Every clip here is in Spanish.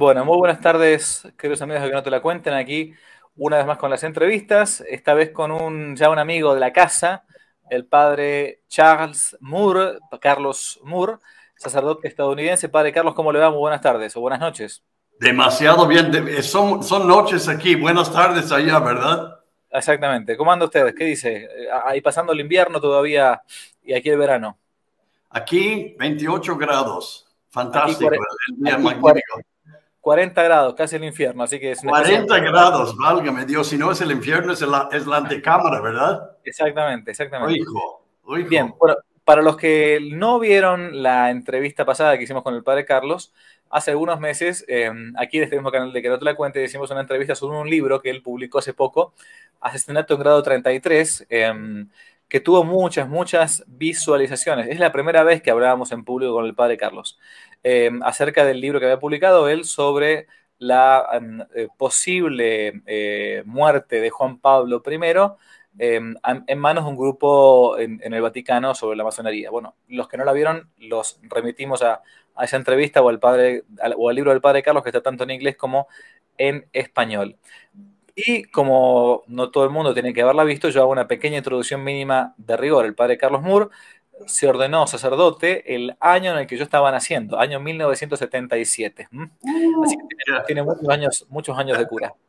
Bueno, muy buenas tardes, queridos amigos de que no te la cuenten. Aquí una vez más con las entrevistas, esta vez con un ya un amigo de la casa, el padre Charles Moore, Carlos Moore, sacerdote estadounidense. Padre Carlos, ¿cómo le va? Muy buenas tardes o buenas noches. Demasiado bien, son, son noches aquí, buenas tardes allá, ¿verdad? Exactamente. ¿Cómo anda ustedes? ¿Qué dice? Ahí pasando el invierno todavía y aquí el verano. Aquí 28 grados. Fantástico. 40 grados, casi el infierno, así que es 40 grados, válgame Dios, si no es el infierno, es la, es la antecámara, ¿verdad? Exactamente, exactamente. Hijo, Bien, bueno, para los que no vieron la entrevista pasada que hicimos con el padre Carlos, hace algunos meses, eh, aquí en este mismo canal de Que no te la cuente, hicimos una entrevista sobre un libro que él publicó hace poco, Asesinato en grado 33, eh, que tuvo muchas, muchas visualizaciones. Es la primera vez que hablábamos en público con el padre Carlos eh, acerca del libro que había publicado él sobre la em, eh, posible eh, muerte de Juan Pablo I em, en manos de un grupo en, el Vaticano sobre la masonería. Bueno, los que no la vieron los remitimos a, esa entrevista o al, padre, o al libro del padre Carlos que está tanto en inglés como en español. Y como no todo el mundo tiene que haberla visto, yo hago una pequeña introducción mínima de rigor. El padre Carlos Moore se ordenó sacerdote el año en el que yo estaba naciendo, año 1977. Así que tiene, muchos, años, muchos años de cura.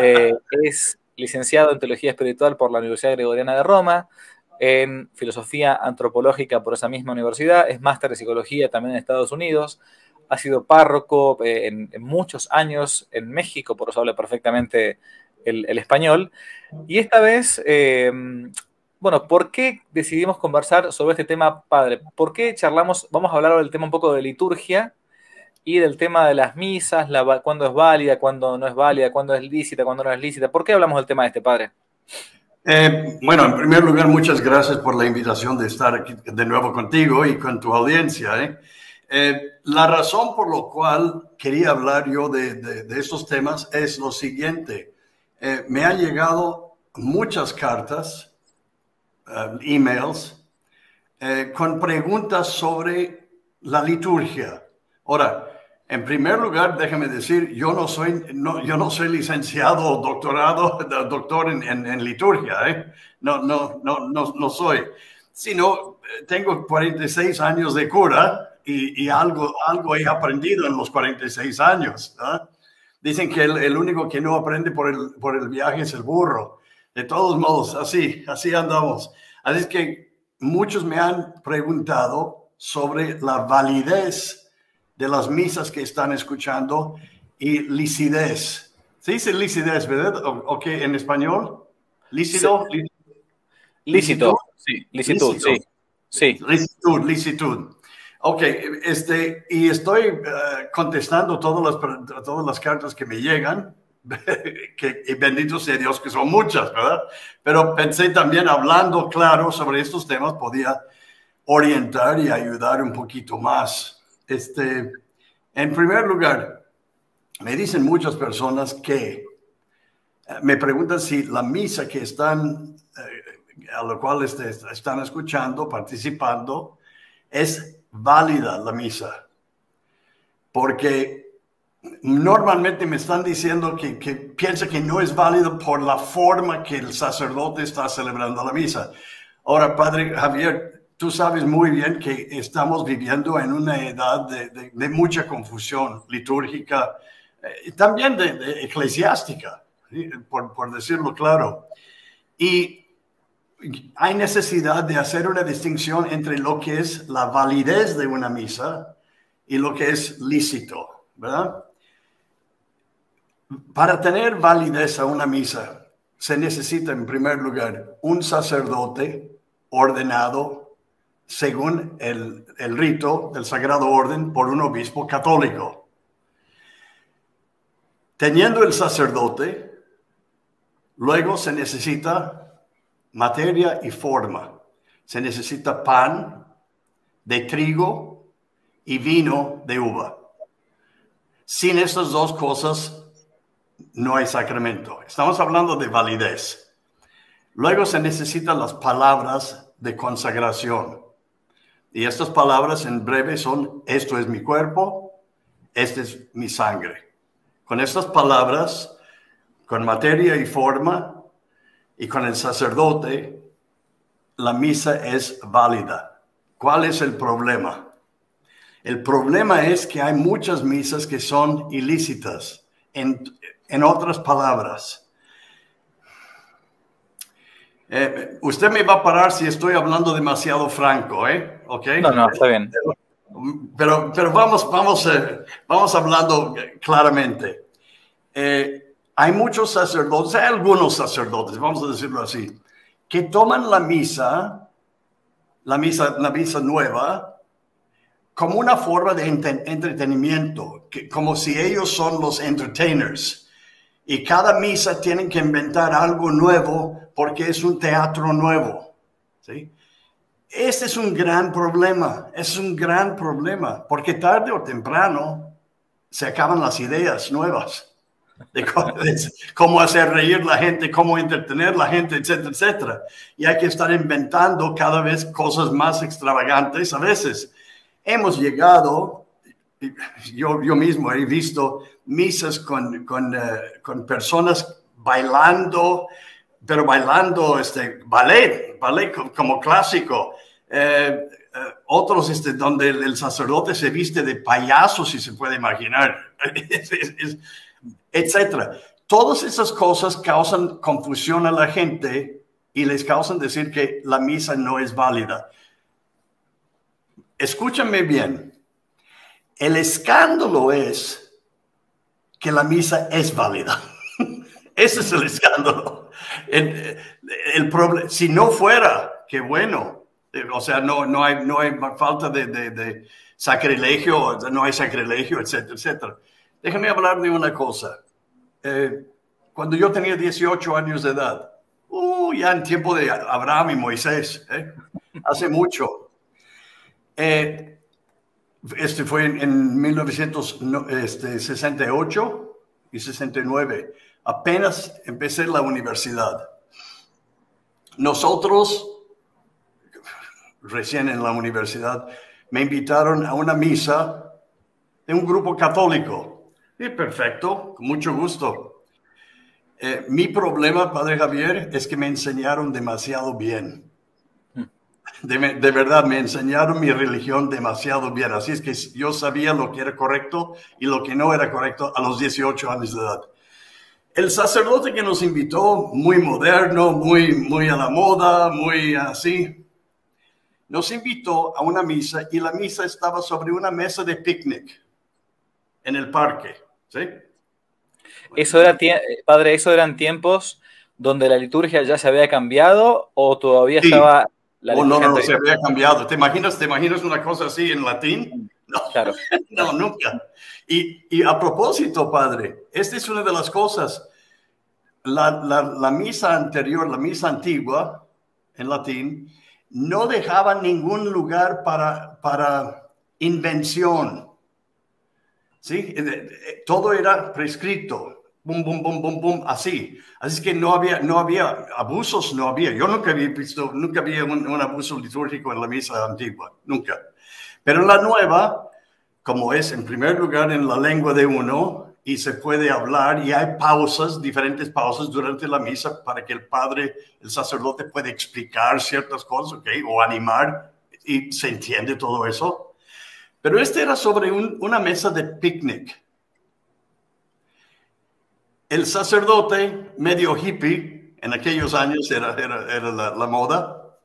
Eh, es licenciado en Teología Espiritual por la Universidad Gregoriana de Roma, en Filosofía Antropológica por esa misma universidad, es máster de Psicología también en Estados Unidos, ha sido párroco eh, en, muchos años en México, por eso habla perfectamente el, español. Y esta vez, eh, bueno, ¿por qué decidimos conversar sobre este tema, padre? ¿Por qué charlamos? Vamos a hablar del tema un poco de liturgia y del tema de las misas, la, cuándo es válida, cuándo no es válida, cuándo es lícita, cuándo no es lícita. ¿Por qué hablamos del tema de este, padre? Eh, bueno, en primer lugar, muchas gracias por la invitación de estar aquí de nuevo contigo y con tu audiencia. ¿eh? la razón por la cual quería hablar yo de, de estos temas es lo siguiente. Eh, me han llegado muchas cartas, eh, emails, eh, con preguntas sobre la liturgia. Ahora, en primer lugar, déjame decir, yo no soy, no, yo no soy licenciado o doctorado, doctor en, en, liturgia, no, no, no, no, no soy, sino tengo 46 años de cura y, algo, algo he aprendido en los 46 años. ¿no? Dicen que el, único que no aprende por el, por el viaje es el burro. De todos modos, así, así andamos. Así es que muchos me han preguntado sobre la validez de las misas que están escuchando y licidez. ¿Se dice licidez, verdad? ¿O, qué en español? ¿Lícito? Lícito, sí. Licitud, sí. Sí. Licitud, licitud. Ok, este, y estoy eh, contestando todas las, todas las cartas que me llegan, que, y bendito sea Dios que son muchas, ¿verdad? Pero pensé también hablando claro sobre estos temas podía orientar y ayudar un poquito más. Este, en primer lugar, me dicen muchas personas que eh, me preguntan si la misa que están, eh, a la cual este, están escuchando, participando, es válida la misa. Porque normalmente me están diciendo que, que piensa que no es válido por la forma que el sacerdote está celebrando la misa. Ahora, Padre Javier, tú sabes muy bien que estamos viviendo en una edad de, de, mucha confusión litúrgica, eh, también de, eclesiástica, por, por decirlo claro. Y hay necesidad de hacer una distinción entre lo que es la validez de una misa y lo que es lícito, ¿verdad? Para tener validez a una misa se necesita en primer lugar un sacerdote ordenado según el, el rito del Sagrado Orden por un obispo católico. Teniendo el sacerdote, luego se necesita materia y forma. Se necesita pan de trigo y vino de uva. Sin estas dos cosas no hay sacramento. Estamos hablando de validez. Luego se necesitan las palabras de consagración. Y estas palabras en breve son, esto es mi cuerpo, esta es mi sangre. con estas palabras, con materia y forma, y con el sacerdote, la misa es válida. ¿Cuál es el problema? El problema es que hay muchas misas que son ilícitas. En, en otras palabras, eh, usted me va a parar si estoy hablando demasiado franco, ¿eh? No, no, está bien. Pero, pero vamos, vamos, eh, vamos hablando claramente. Eh, hay muchos sacerdotes, hay algunos sacerdotes, vamos a decirlo así, que toman la misa, la misa, la misa nueva, como una forma de entretenimiento, que, como si ellos son los entertainers. Y cada misa tienen que inventar algo nuevo porque es un teatro nuevo. ¿sí? Este es un gran problema, es un gran problema, porque tarde o temprano se acaban las ideas nuevas de cómo, hacer reír la gente, cómo entretener la gente, etcétera, etcétera. Y hay que estar inventando cada vez cosas más extravagantes a veces. Hemos llegado, yo, yo mismo he visto misas con, con, eh, con personas bailando, pero bailando este, ballet, ballet como clásico. Eh, eh, otros este, donde el, sacerdote se viste de payaso, si se puede imaginar, etcétera. Todas esas cosas causan confusión a la gente y les causan decir que la misa no es válida. Escúchame bien. El escándalo es que la misa es válida. Ese es el escándalo. El, el si no fuera, qué bueno. O sea, no, no, hay, no hay falta de, de, sacrilegio, no hay sacrilegio, etcétera, etcétera. Déjame hablar de una cosa. Eh, cuando yo tenía 18 años de edad, uh, ya en tiempo de Abraham y Moisés, ¿eh? hace mucho, eh, este fue en, 1968 y 69. Apenas empecé la universidad. Nosotros, recién en la universidad, me invitaron a una misa de un grupo católico. Y perfecto, con mucho gusto. Eh, mi problema, Padre Javier, es que me enseñaron demasiado bien de, verdad me enseñaron mi religión demasiado bien. Así es que yo sabía lo que era correcto y lo que no era correcto a los 18 años de edad. El sacerdote que nos invitó, muy moderno, muy, muy a la moda, muy así, nos invitó a una misa y la misa estaba sobre una mesa de picnic en el parque. ¿sí? Eso era, padre, ¿eso eran tiempos donde la liturgia ya se había cambiado o todavía estaba oh, no, no, no, se había cambiado. ¿Te imaginas, ¿Te imaginas una cosa así en latín? No, claro. no nunca. Y, y, a propósito, padre, esta es una de las cosas. La, la, la, misa anterior, la misa antigua, en latín, no dejaba ningún lugar para, para invención. ¿Sí? Eh, eh, todo era prescrito bum, bum, bum, bum, bum, así. Así que no había, no había abusos, no había. Yo nunca había visto, nunca había un, abuso litúrgico en la misa antigua, nunca. Pero en la nueva, como es en primer lugar en la lengua de uno, y se puede hablar y hay pausas, diferentes pausas durante la misa para que el padre, el sacerdote pueda explicar ciertas cosas, ¿ok? O animar y se entiende todo eso. Pero este era sobre una mesa de picnic el sacerdote medio hippie, en aquellos años era, era, la, moda,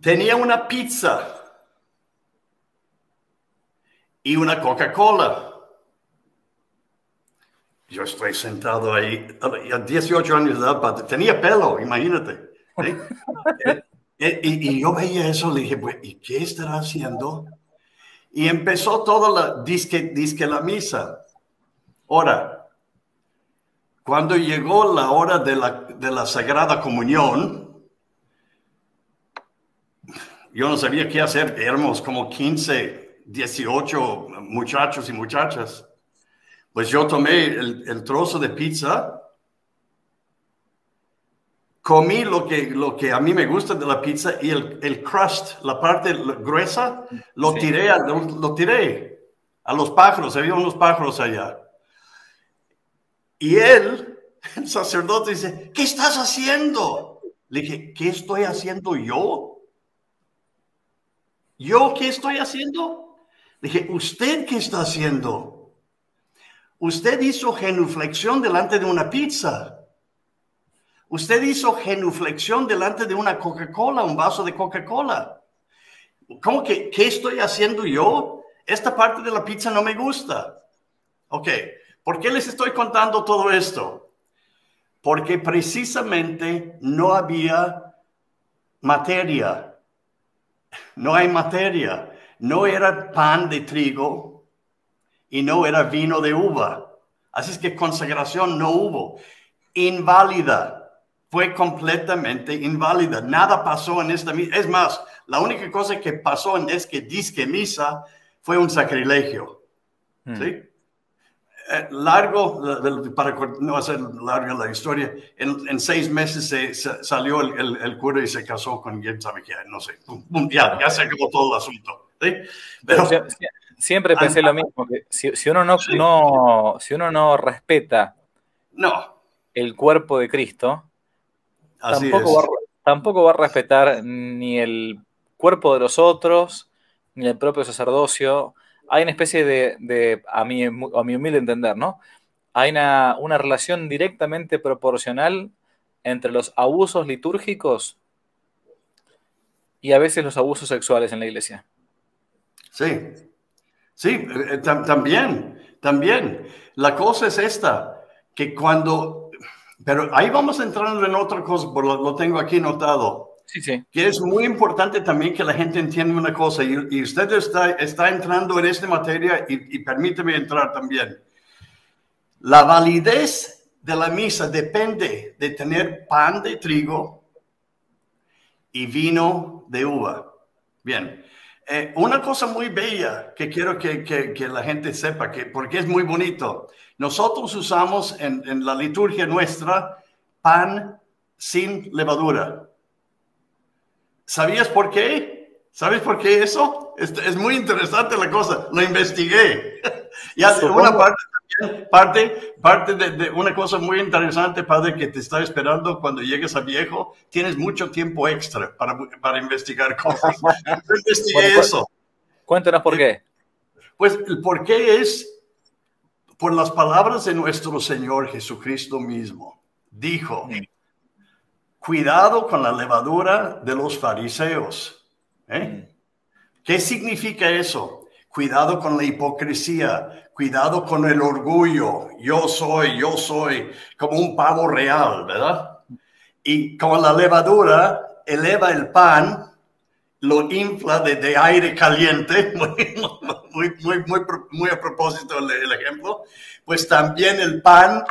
tenía una pizza y una Coca-Cola. Yo estoy sentado ahí, a 18 años de edad, tenía pelo, imagínate. Eh, y, yo veía eso, le dije, ¿y qué estará haciendo? Y empezó toda la disque, disque la misa. Ahora, cuando llegó la hora de la, de la Sagrada Comunión, yo no sabía qué hacer, éramos como 15, 18 muchachos y muchachas. Pues yo tomé el, trozo de pizza, comí lo que, lo que a mí me gusta de la pizza y el, crust, la parte gruesa, lo tiré, lo tiré a los pájaros, había unos pájaros allá. Y él, el sacerdote, dice, ¿qué estás haciendo? Le dije, ¿qué estoy haciendo yo? ¿Yo qué estoy haciendo? Le dije, ¿usted qué está haciendo? Usted hizo genuflexión delante de una pizza. Usted hizo genuflexión delante de una Coca-Cola, un vaso de Coca-Cola. ¿Cómo que qué estoy haciendo yo? Esta parte de la pizza no me gusta. Ok, ¿por qué les estoy contando todo esto? Porque precisamente no había materia. No hay materia. No era pan de trigo y no era vino de uva. Así es que consagración no hubo. Inválida. Fue completamente inválida. Nada pasó en esta misa. Es más, la única cosa que pasó en es que disque misa fue un sacrilegio. Hmm. ¿Sí? Eh, largo, para no hacer larga la historia, en, seis meses se, salió el, el, cura y se casó con quien sabe qué, no sé. Ya, ya se acabó todo el asunto. ¿sí? Pero, siempre pensé lo mismo, que si, si uno no, no, si uno no respeta no. el cuerpo de Cristo, tampoco va, tampoco va a respetar ni el cuerpo de los otros, ni el propio sacerdocio. Hay una especie de, a, mi, humilde entender, ¿no? Hay una, relación directamente proporcional entre los abusos litúrgicos y a veces los abusos sexuales en la iglesia. Sí, sí, eh, también, también. La cosa es esta, que cuando, pero ahí vamos a entrar en otra cosa, lo, lo tengo aquí notado. Sí, sí. Que es muy importante también que la gente entienda una cosa, y, usted está, está entrando en esta materia y, y permíteme entrar también. La validez de la misa depende de tener pan de trigo y vino de uva. Bien, eh, una cosa muy bella que quiero que, que, que, la gente sepa, que, porque es muy bonito. Nosotros usamos en, en la liturgia nuestra pan sin levadura. ¿Sabías por qué? ¿Sabes por qué eso? Es, es muy interesante la cosa. Lo investigué. y hace una parte también, parte, parte de, una cosa muy interesante, padre, que te está esperando cuando llegues a viejo. Tienes mucho tiempo extra para, para investigar cosas. Yo investigué eso. Cuéntanos por qué. Pues el por qué es por las palabras de nuestro Señor Jesucristo mismo. Dijo, cuidado con la levadura de los fariseos. ¿eh? ¿Qué significa eso? Cuidado con la hipocresía, cuidado con el orgullo. Yo soy, yo soy, como un pavo real, ¿verdad? Y con la levadura eleva el pan, lo infla de, aire caliente, muy, muy, muy, muy, a propósito el ejemplo, pues también el pan,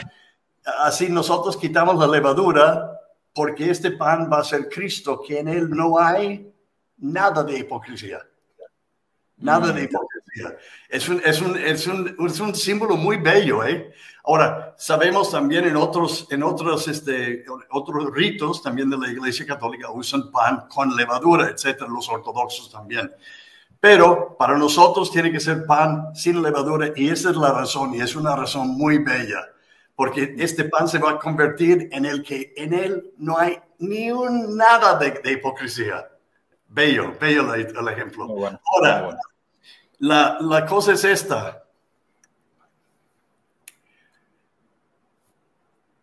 así nosotros quitamos la levadura, porque este pan va a ser Cristo, que en él no hay nada de hipocresía. Nada de mm. hipocresía. Es un, es un, es un, es un símbolo muy bello. ¿eh? Ahora, sabemos también en otros, en otros, este, otros ritos también de la Iglesia Católica usan pan con levadura, etcétera, los ortodoxos también. Pero para nosotros tiene que ser pan sin levadura y esa es la razón y es una razón muy bella porque este pan se va a convertir en el que en él no hay ni un nada de, hipocresía. Bello, bello el, ejemplo. Ahora, la, la, cosa es esta.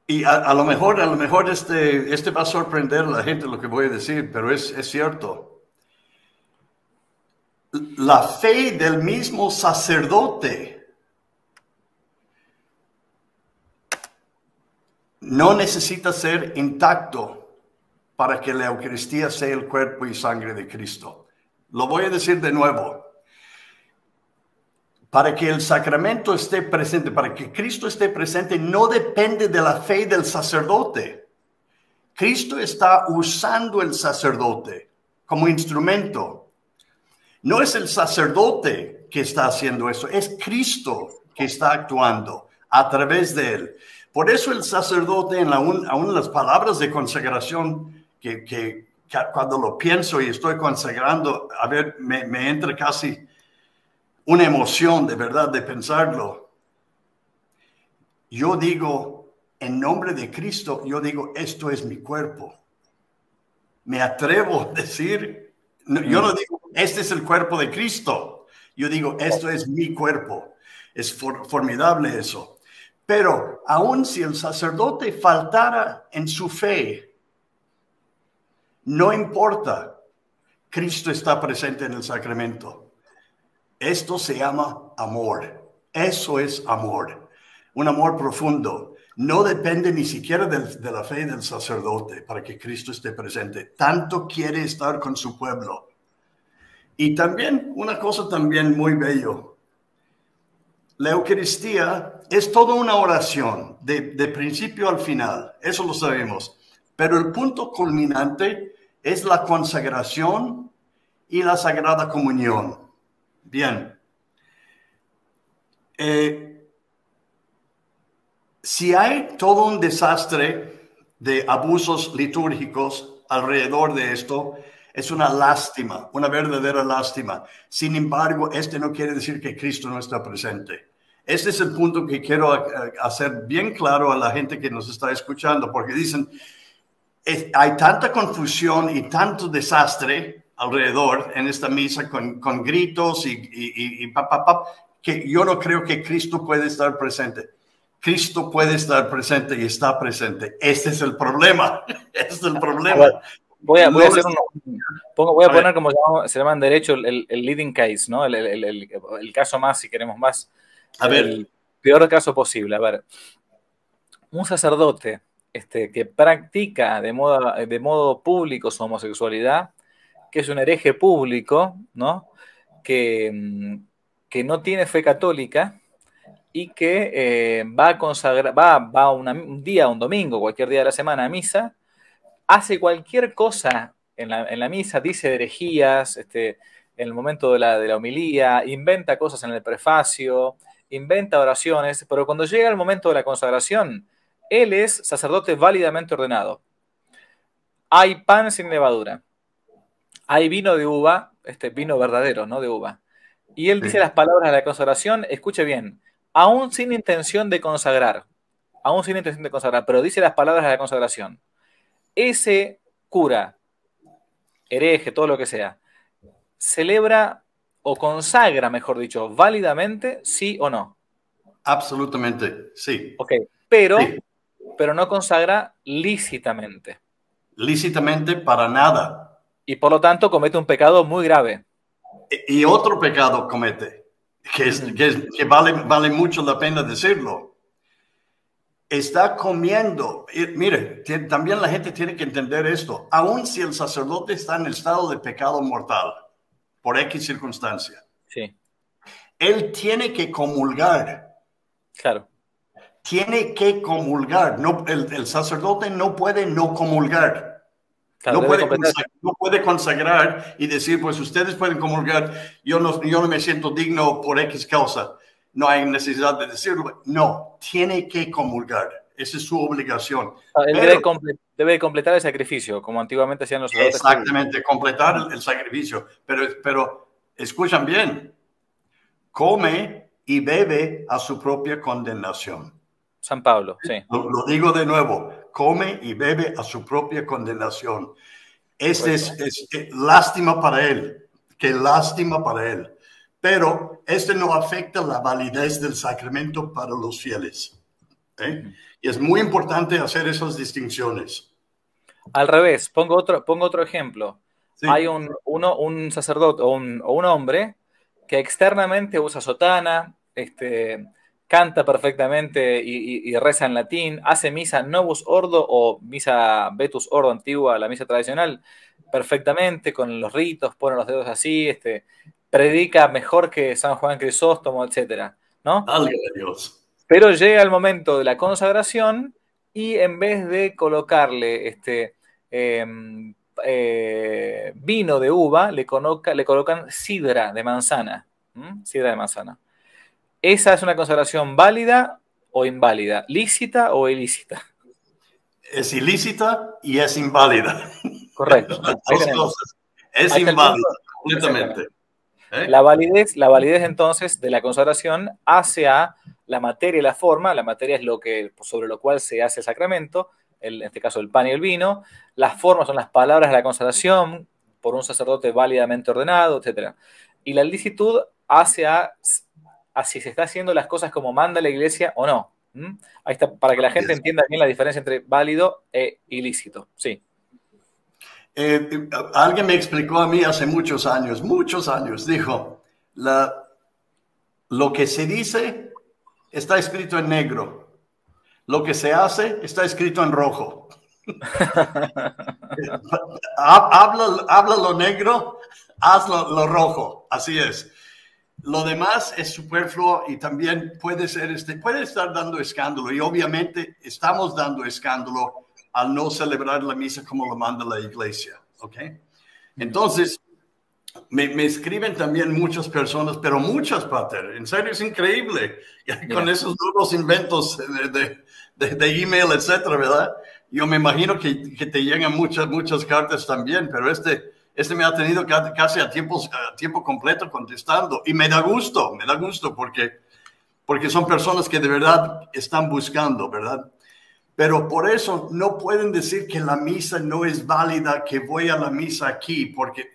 Y a, lo mejor, a lo mejor este, este va a sorprender a la gente lo que voy a decir, pero es, es cierto. La fe del mismo sacerdote no necesita ser intacto para que la Eucaristía sea el cuerpo y sangre de Cristo. Lo voy a decir de nuevo. Para que el sacramento esté presente, para que Cristo esté presente, no depende de la fe del sacerdote. Cristo está usando el sacerdote como instrumento. No es el sacerdote que está haciendo eso, es Cristo que está actuando a través de él. Por eso el sacerdote, en aún las palabras de consagración, que, cuando lo pienso y estoy consagrando, a ver, me, entra casi una emoción de verdad de pensarlo. Yo digo, en nombre de Cristo, yo digo, esto es mi cuerpo. Me atrevo a decir, yo no digo, este es el cuerpo de Cristo. Yo digo, esto es mi cuerpo. Es formidable eso. Pero aun si el sacerdote faltara en su fe, no importa, Cristo está presente en el sacramento. Esto se llama amor. Eso es amor. Un amor profundo. No depende ni siquiera de la fe del sacerdote para que Cristo esté presente. Tanto quiere estar con su pueblo. Y también una cosa también muy bello. La Eucaristía es toda una oración de, principio al final. Eso lo sabemos. Pero el punto culminante es la consagración y la sagrada comunión. Bien. Eh, si hay todo un desastre de abusos litúrgicos alrededor de esto, es una lástima, una verdadera lástima. Sin embargo, este no quiere decir que Cristo no está presente. Este es el punto que quiero eh, hacer bien claro a la gente que nos está escuchando, porque dicen, hay tanta confusión y tanto desastre alrededor en esta misa con, con gritos y, y, y que yo no creo que Cristo puede estar presente. Cristo puede estar presente y está presente. Este es el problema. Este es el problema. Voy a, voy a, hacer voy a, poner como se llama, en derecho el, el, leading case, ¿no? El, el, caso más, si queremos más. A ver. El peor caso posible. A ver, un sacerdote este, que practica de modo, de modo público su homosexualidad, que es un hereje público, ¿no? Que, mm, que no tiene fe católica y que eh, va a va, va un día, un domingo, cualquier día de la semana a misa, hace cualquier cosa en la, en la misa, dice herejías, este, en el momento de la, de la homilía, inventa cosas en el prefacio, inventa oraciones, pero cuando llega el momento de la consagración, él es sacerdote válidamente ordenado. Hay pan sin levadura. Hay vino de uva, este vino verdadero, no de uva. Y él dice las palabras de la consagración, escuche bien, aún sin intención de consagrar, aún sin intención de consagrar, pero dice las palabras de la consagración. Ese cura, hereje, todo lo que sea, celebra o consagra, mejor dicho, válidamente, sí o no. Absolutamente, sí. Ok, pero pero no consagra lícitamente. Lícitamente para nada. Y por lo tanto comete un pecado muy grave. Y otro pecado comete, que, es, que, vale, vale mucho la pena decirlo. Está comiendo. mire, también la gente tiene que entender esto. Aun si el sacerdote está en estado de pecado mortal, por X circunstancia, sí. él tiene que comulgar. Claro tiene que comulgar. No, el, sacerdote no puede no comulgar. no, puede consagrar, no, puede consagrar, y decir, pues ustedes pueden comulgar, yo no, yo no me siento digno por X causa. No hay necesidad de decirlo. No, tiene que comulgar. Esa es su obligación. Ah, debe, debe, completar el sacrificio, como antiguamente hacían los. Exactamente, completar el, el sacrificio. Pero, pero escuchan bien, come y bebe a su propia condenación. San Pablo, sí. Lo, digo de nuevo, come y bebe a su propia condenación. Este es, es, lástima para él, qué lástima para él. Pero este no afecta la validez del sacramento para los fieles. ¿Eh? Y es muy importante hacer esas distinciones. Al revés, pongo otro, pongo otro ejemplo. Hay un, uno, un sacerdote o un, o un hombre que externamente usa sotana, este, canta perfectamente y, reza en latín, hace misa Novus Ordo o misa Vetus Ordo antigua, la misa tradicional, perfectamente, con los ritos, pone los dedos así, este, predica mejor que San Juan Crisóstomo, etc. ¿no? Dios. Pero llega el momento de la consagración y en vez de colocarle este, em, eh, vino de uva, le, le colocan sidra de manzana. Sidra de manzana. ¿Esa es una consagración válida o inválida? ¿Lícita o ilícita? Es ilícita y es inválida. Correcto. Es inválida, completamente. ¿Eh? La, validez, la validez entonces de la consagración hace a la materia y la forma. La materia es lo que, sobre lo cual se hace el sacramento, en este caso el pan y el vino. Las formas son las palabras de la consagración por un sacerdote válidamente ordenado, etc. Y la licitud hace a, si se está haciendo las cosas como manda la iglesia o no. Ahí está, para que la gente entienda bien la diferencia entre válido e ilícito. Sí. Eh, alguien me explicó a mí hace muchos años, muchos años, dijo, la, lo que se dice está escrito en negro, lo que se hace está escrito en rojo. habla, habla, lo negro, hazlo lo rojo, así es. Lo demás es superfluo y también puede ser, este, puede estar dando escándalo y obviamente estamos dando escándalo al no celebrar la misa como lo manda la iglesia. ¿Ok? Entonces, me, escriben también muchas personas, pero muchas, Pater. En serio, es increíble. Con esos nuevos inventos de, de, de, email, etcétera, ¿verdad? Yo me imagino que, que, te llegan muchas, muchas cartas también, pero este, este me ha tenido casi a tiempo, a tiempo completo contestando. Y me da gusto, me da gusto porque, porque son personas que de verdad están buscando, ¿verdad? Pero por eso no pueden decir que la misa no es válida, que voy a la misa aquí, porque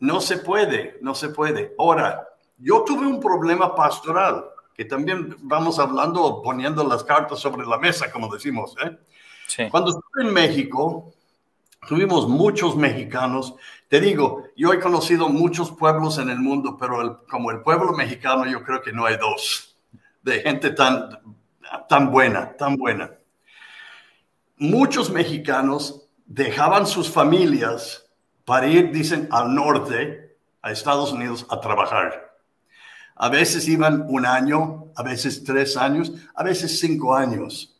no se puede, no se puede. Ahora, yo tuve un problema pastoral, que también vamos hablando, poniendo las cartas sobre la mesa, como decimos. ¿eh? Cuando estuve en México, tuvimos muchos mexicanos. Te digo, yo he conocido muchos pueblos en el mundo, pero como el pueblo mexicano, yo creo que no hay dos de gente tan, tan buena, tan buena muchos mexicanos dejaban sus familias para ir, dicen, al norte, a Estados Unidos, a trabajar. A veces iban un año, a veces tres años, a veces cinco años.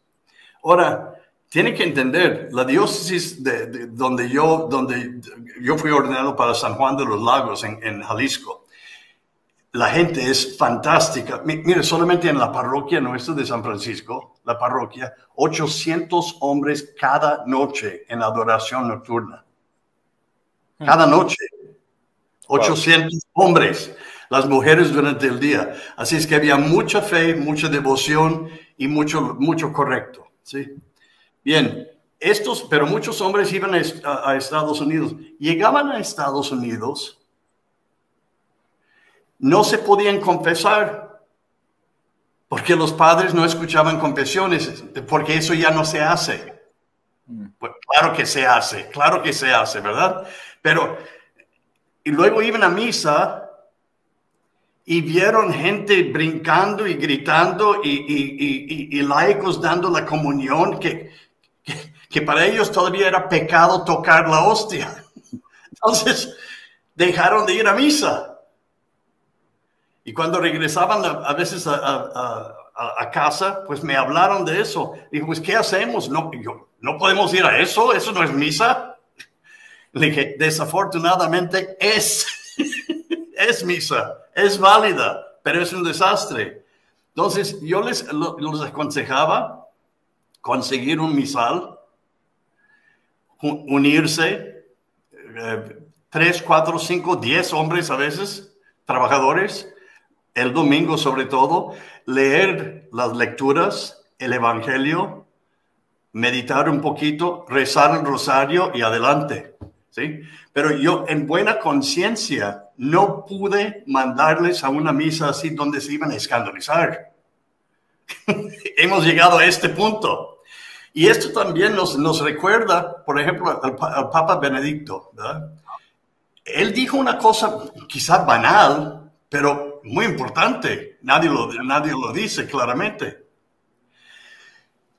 Ahora, tiene que entender, la diócesis de, donde, yo, donde yo fui ordenado para San Juan de los Lagos, en Jalisco, la gente es fantástica. Mire, solamente en la parroquia nuestra de San Francisco, la parroquia, 800 hombres cada noche en adoración nocturna. Cada noche. 800 hombres, las mujeres durante el día. Así es que había mucha fe, mucha devoción y mucho, mucho correcto. ¿sí? Bien, estos, pero muchos hombres iban a Estados Unidos. Llegaban a Estados Unidos no se podían confesar porque los padres no escuchaban confesiones, porque eso ya no se hace. Mm. Pues claro que se hace, claro que se hace, ¿verdad? Pero, y luego iban a misa y vieron gente brincando y gritando y, laicos dando la comunión que, que para ellos todavía era pecado tocar la hostia. Entonces, dejaron de ir a misa. Y cuando regresaban a, veces a, casa, pues me hablaron de eso. Dijo, pues, ¿qué hacemos? No, yo, no podemos ir a eso, eso no es misa. Le dije, desafortunadamente es, es misa, es válida, pero es un desastre. Entonces, yo les, les aconsejaba conseguir un misal, unirse, eh, tres, cuatro, cinco, diez hombres a veces, trabajadores, el domingo sobre todo, leer las lecturas, el Evangelio, meditar un poquito, rezar el rosario y adelante. ¿Sí? Pero yo en buena conciencia no pude mandarles a una misa así donde se iban a escandalizar. Hemos llegado a este punto. Y esto también nos, nos recuerda, por ejemplo, al, Papa Benedicto. Él dijo una cosa quizás banal, pero muy importante, nadie lo, nadie lo dice claramente.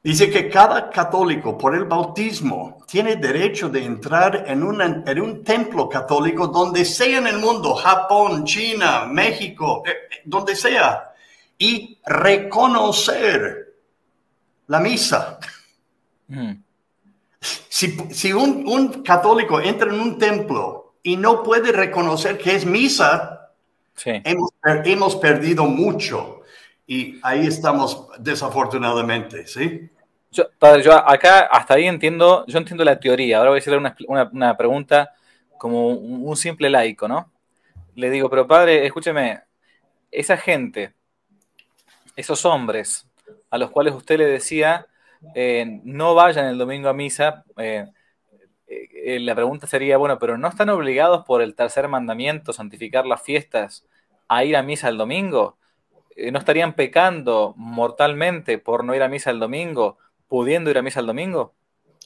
Dice que cada católico por el bautismo tiene derecho de entrar en, en un templo católico donde sea en el mundo, Japón, China, México, eh, eh, donde sea, y reconocer la misa. Mm. Si, si un, un católico entra en un templo y no puede reconocer que es misa, Hemos, hemos, perdido mucho y ahí estamos desafortunadamente, ¿sí? Yo, yo, acá hasta ahí entiendo, yo entiendo la teoría. Ahora voy a hacer una, una, pregunta como un, simple laico, ¿no? le digo, pero padre, escúcheme, esa gente, esos hombres a los cuales usted le decía, eh, no vayan el domingo a misa, eh, eh, la pregunta sería, bueno, pero ¿no están obligados por el tercer mandamiento, santificar las fiestas, a ir a misa el domingo? ¿No estarían pecando mortalmente por no ir a misa el domingo, pudiendo ir a misa el domingo?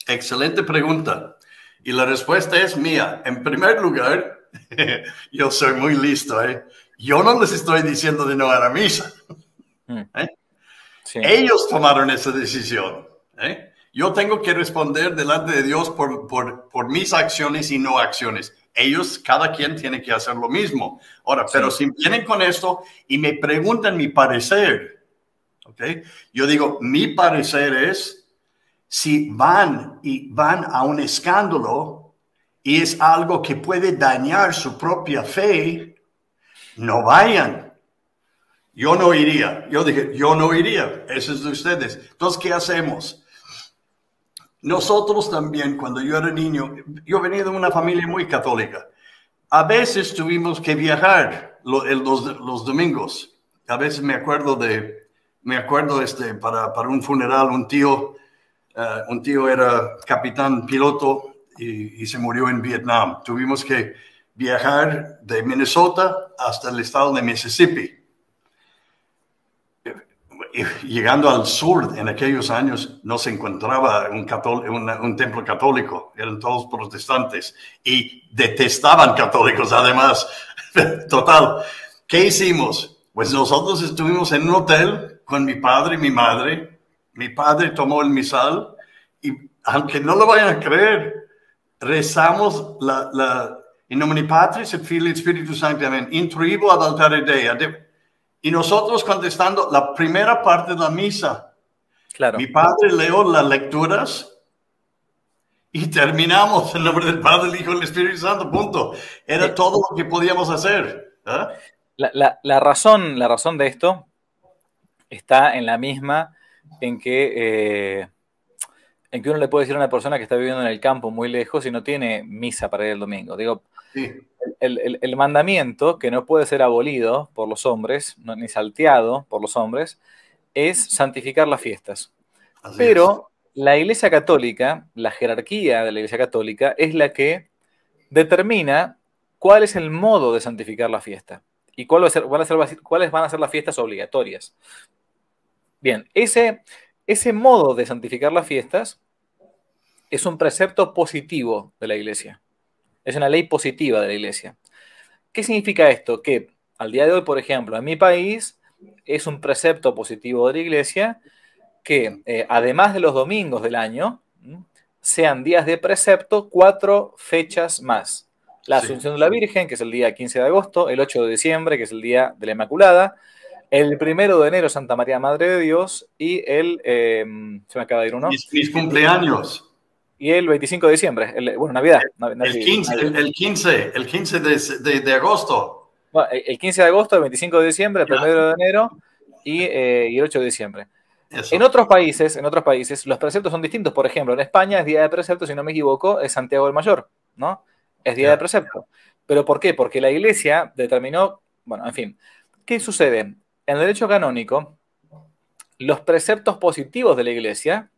Excelente pregunta. Y la respuesta es mía. En primer lugar, yo soy muy listo. ¿eh? Yo no les estoy diciendo de no ir a misa. Mm. ¿eh? Ellos tomaron esa decisión. ¿eh? Yo tengo que responder delante de Dios por, por, por, mis acciones y no acciones. Ellos, cada quien tiene que hacer lo mismo. Ahora, pero si vienen con esto y me preguntan mi parecer, ¿ok? Yo digo, mi parecer es, si van y van a un escándalo y es algo que puede dañar su propia fe, no vayan. Yo no iría. Yo dije, yo no iría. Eso es de ustedes. Entonces, ¿qué hacemos? Nosotros también, cuando yo era niño, yo venía de una familia muy católica. A veces tuvimos que viajar los, domingos. A veces me acuerdo de, me acuerdo este, para, para un funeral, un tío, uh, un tío era capitán piloto y, y se murió en Vietnam. Tuvimos que viajar de Minnesota hasta el estado de Mississippi llegando al sur en aquellos años no se encontraba un, un, templo católico, eran todos protestantes y detestaban católicos además. Total, ¿qué hicimos? Pues nosotros estuvimos en un hotel con mi padre y mi madre. Mi padre tomó el misal y aunque no lo vayan a creer, rezamos la, la in nomine Patris et Filii et Spiritus Sancti, amén, introibo ad altare Dei, y nosotros contestando la primera parte de la misa. Claro. Mi padre leo las lecturas y terminamos en nombre del Padre, el Hijo y el Espíritu Santo. Punto. Era todo lo que podíamos hacer. ¿eh? La, razón, la razón de esto está en la misma en que, eh, en que uno le puede decir a una persona que está viviendo en el campo muy lejos y no tiene misa para ir el domingo. Digo, sí el, mandamiento, que no puede ser abolido por los hombres, ni salteado por los hombres, es santificar las fiestas. Pero la Iglesia Católica, la jerarquía de la Iglesia Católica, es la que determina cuál es el modo de santificar la fiesta y cuál van a ser, cuáles van a ser las fiestas obligatorias. Bien, ese, ese modo de santificar las fiestas es un precepto positivo de la Iglesia. Es una ley positiva de la iglesia. ¿Qué significa esto? Que al día de hoy, por ejemplo, en mi país es un precepto positivo de la iglesia que eh, además de los domingos del año, sean días de precepto cuatro fechas más. La Asunción de la Virgen, que es el día 15 de agosto, el 8 de diciembre, que es el día de la Inmaculada, el primero de enero, Santa María Madre de Dios, y el, eh, se me acaba de ir uno. mis cumpleaños y el 25 de diciembre, bueno, Navidad. El, 15, el 15, el 15 de, de, agosto. el 15 de agosto, el 25 de diciembre, el 1 de enero y, eh, y, el 8 de diciembre. En otros países, en otros países, los preceptos son distintos. Por ejemplo, en España es día de precepto, si no me equivoco, es Santiago del Mayor, ¿no? Es día de precepto. ¿Pero por qué? Porque la iglesia determinó, bueno, en fin, ¿qué sucede? En el derecho canónico, los preceptos positivos de la iglesia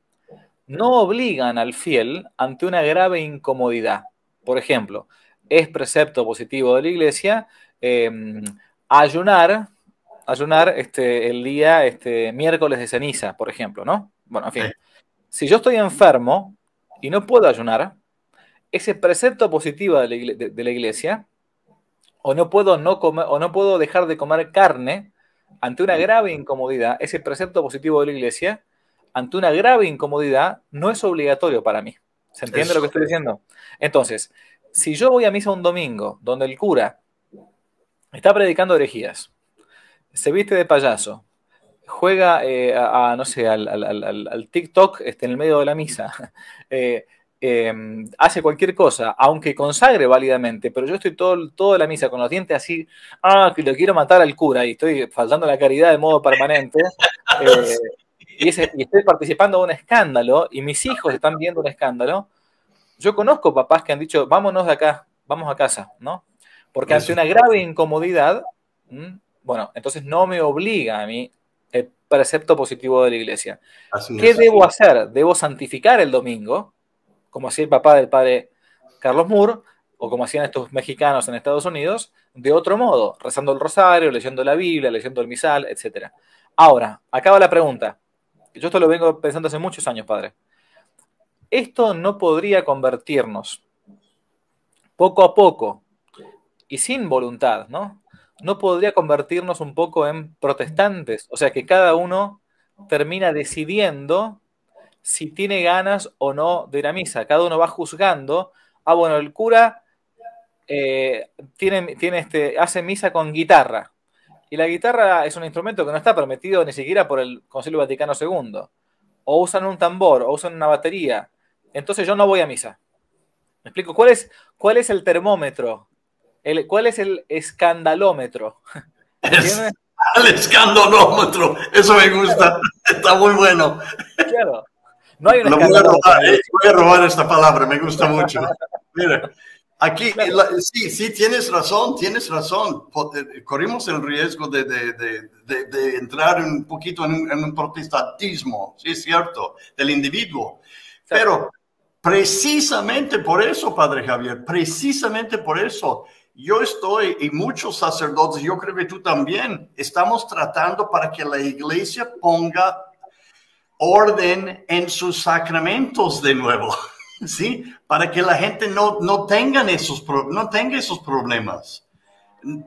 no obligan al fiel ante una grave incomodidad. Por ejemplo, es precepto positivo de la iglesia em, ayunar, ayunar este, el día este, miércoles de ceniza, por ejemplo, ¿no? Bueno, en fin, si yo estoy enfermo y no puedo ayunar, ese precepto positivo de la, iglesia, o no, puedo no comer, o no puedo dejar de comer carne ante una grave incomodidad, ese precepto positivo de la iglesia ante una grave incomodidad, no es obligatorio para mí. ¿Se entiende lo que estoy diciendo? Entonces, si yo voy a misa un domingo donde el cura está predicando herejías, se viste de payaso, juega eh, a, no sé, al, TikTok este, en el medio de la misa, eh, em, hace cualquier cosa, aunque consagre válidamente, pero yo estoy todo, toda la misa con los dientes así, ah, que lo quiero matar al cura y estoy faltando la caridad de modo permanente. Eh, y, estoy participando de un escándalo y mis hijos están viendo un escándalo, yo conozco papás que han dicho, vámonos de acá, vamos a casa, ¿no? Porque ante una grave incomodidad, bueno, entonces no me obliga a mí el precepto positivo de la iglesia. ¿Qué debo hacer? Debo santificar el domingo, como hacía el papá del padre Carlos Moore, o como hacían estos mexicanos en Estados Unidos, de otro modo, rezando el rosario, leyendo la Biblia, leyendo el misal, etc. Ahora, acaba la pregunta. Yo esto lo vengo pensando hace muchos años, padre. Esto no podría convertirnos poco a poco y sin voluntad, ¿no? No podría convertirnos un poco en protestantes, o sea que cada uno termina decidiendo si tiene ganas o no de ir a misa. Cada uno va juzgando. Ah, bueno, el cura eh, tiene, tiene este, hace misa con guitarra. Y la guitarra es un instrumento que no está permitido ni siquiera por el Concilio Vaticano II. O usan un tambor, o usan una batería. Entonces yo no voy a misa. ¿Me explico? ¿Cuál es, cuál es el termómetro? El, ¿Cuál es el escandalómetro? el escandalómetro, eso me gusta, está muy bueno. Claro. No hay un Lo voy, a robar, eh, voy a robar esta palabra, me gusta mucho. Mira, aquí, sí, sí, tienes razón, tienes razón. Eh, corrimos el riesgo de, de, de, de entrar un poquito en un, en un, protestantismo, sí, es cierto, del individuo. Pero precisamente por eso, Padre Javier, precisamente por eso, yo estoy y muchos sacerdotes, yo creo que tú también, estamos tratando para que la iglesia ponga orden en sus sacramentos de nuevo, ¿sí? Para que la gente no, no, tengan esos, no tenga esos problemas.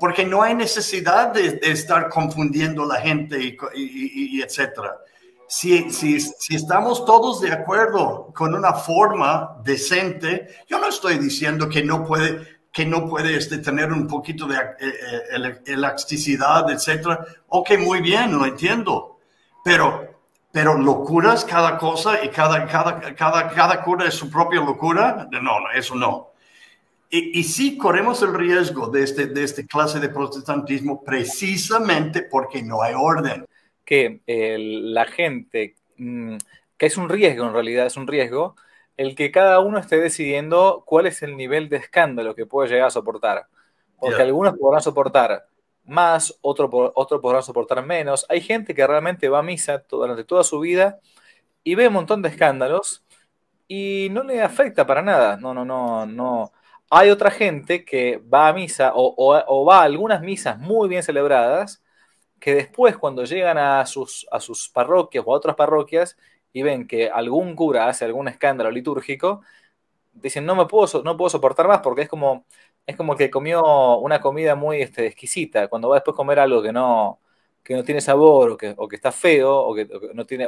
Porque no hay necesidad de, estar confundiendo a la gente y, etcétera. Si, si, si, estamos todos de acuerdo con una forma decente, yo no estoy diciendo que no puede, que no puede este, tener un poquito de eh, eh, elasticidad, etcétera. Ok, muy bien, lo entiendo. Pero pero locuras cada cosa y cada, cada, cada, cada cura es su propia locura. No, no, eso no. Y, y sí corremos el riesgo de este, de este clase de protestantismo precisamente porque no hay orden. Que la gente, mm, que es un riesgo en realidad, es un riesgo, el que cada uno esté decidiendo cuál es el nivel de escándalo que puede llegar a soportar. Porque algunos podrán soportar más, otro, otro podrá soportar menos. Hay gente que realmente va a misa durante toda su vida y ve un montón de escándalos y no le afecta para nada. No, no, no, no. Hay otra gente que va a misa o, va a algunas misas muy bien celebradas que después cuando llegan a sus, a sus parroquias o a otras parroquias y ven que algún cura hace algún escándalo litúrgico, dicen no me puedo, no puedo soportar más porque es como es como que comió una comida muy este, exquisita. Cuando va después a comer algo que no, que no tiene sabor o que, está feo o que, no tiene,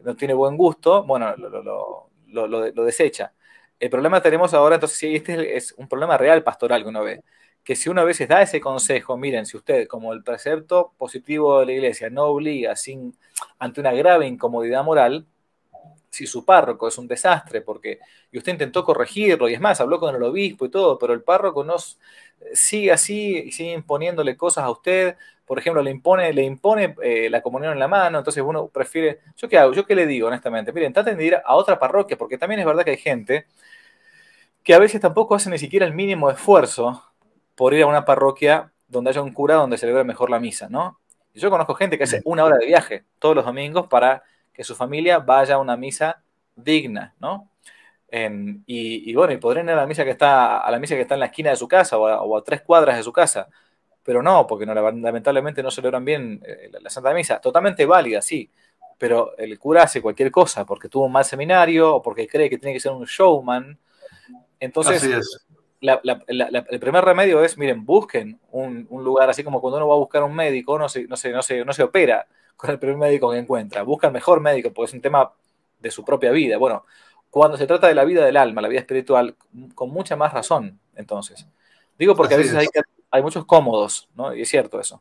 no tiene, buen gusto, bueno, lo, lo, desecha. El problema tenemos ahora, entonces, este es un problema real pastoral que uno ve, que si uno a veces da ese consejo, miren, si usted, como el precepto positivo de la iglesia, no obliga sin, ante una grave incomodidad moral, si su párroco es un desastre, porque y usted intentó corregirlo, y es más, habló con el obispo y todo, pero el párroco no sigue así y sigue imponiéndole cosas a usted, por ejemplo, le impone, le impone eh, la comunión en la mano, entonces uno prefiere, ¿yo qué hago? ¿Yo qué le digo, honestamente? Miren, traten de ir a otra parroquia, porque también es verdad que hay gente que a veces tampoco hace ni siquiera el mínimo esfuerzo por ir a una parroquia donde haya un cura donde celebre mejor la misa, ¿no? Yo conozco gente que hace una hora de viaje todos los domingos para que su familia vaya a una misa digna, ¿no? y, bueno, y podrían ir a la misa que está a la misa que está en la esquina de su casa o a, tres cuadras de su casa, pero no, porque no, lamentablemente no celebran bien eh, la, Santa Misa. Totalmente válida, sí, pero el cura hace cualquier cosa porque tuvo un mal seminario o porque cree que tiene que ser un showman. Entonces, el primer remedio es, miren, busquen un, lugar, así como cuando uno va a buscar un médico, no se, no se, no se, no se opera con el primer médico que encuentra. Busca el mejor médico porque es un tema de su propia vida. Bueno, cuando se trata de la vida del alma, la vida espiritual, con mucha más razón, entonces. Digo porque a veces hay, hay, muchos cómodos, ¿no? Y es cierto eso.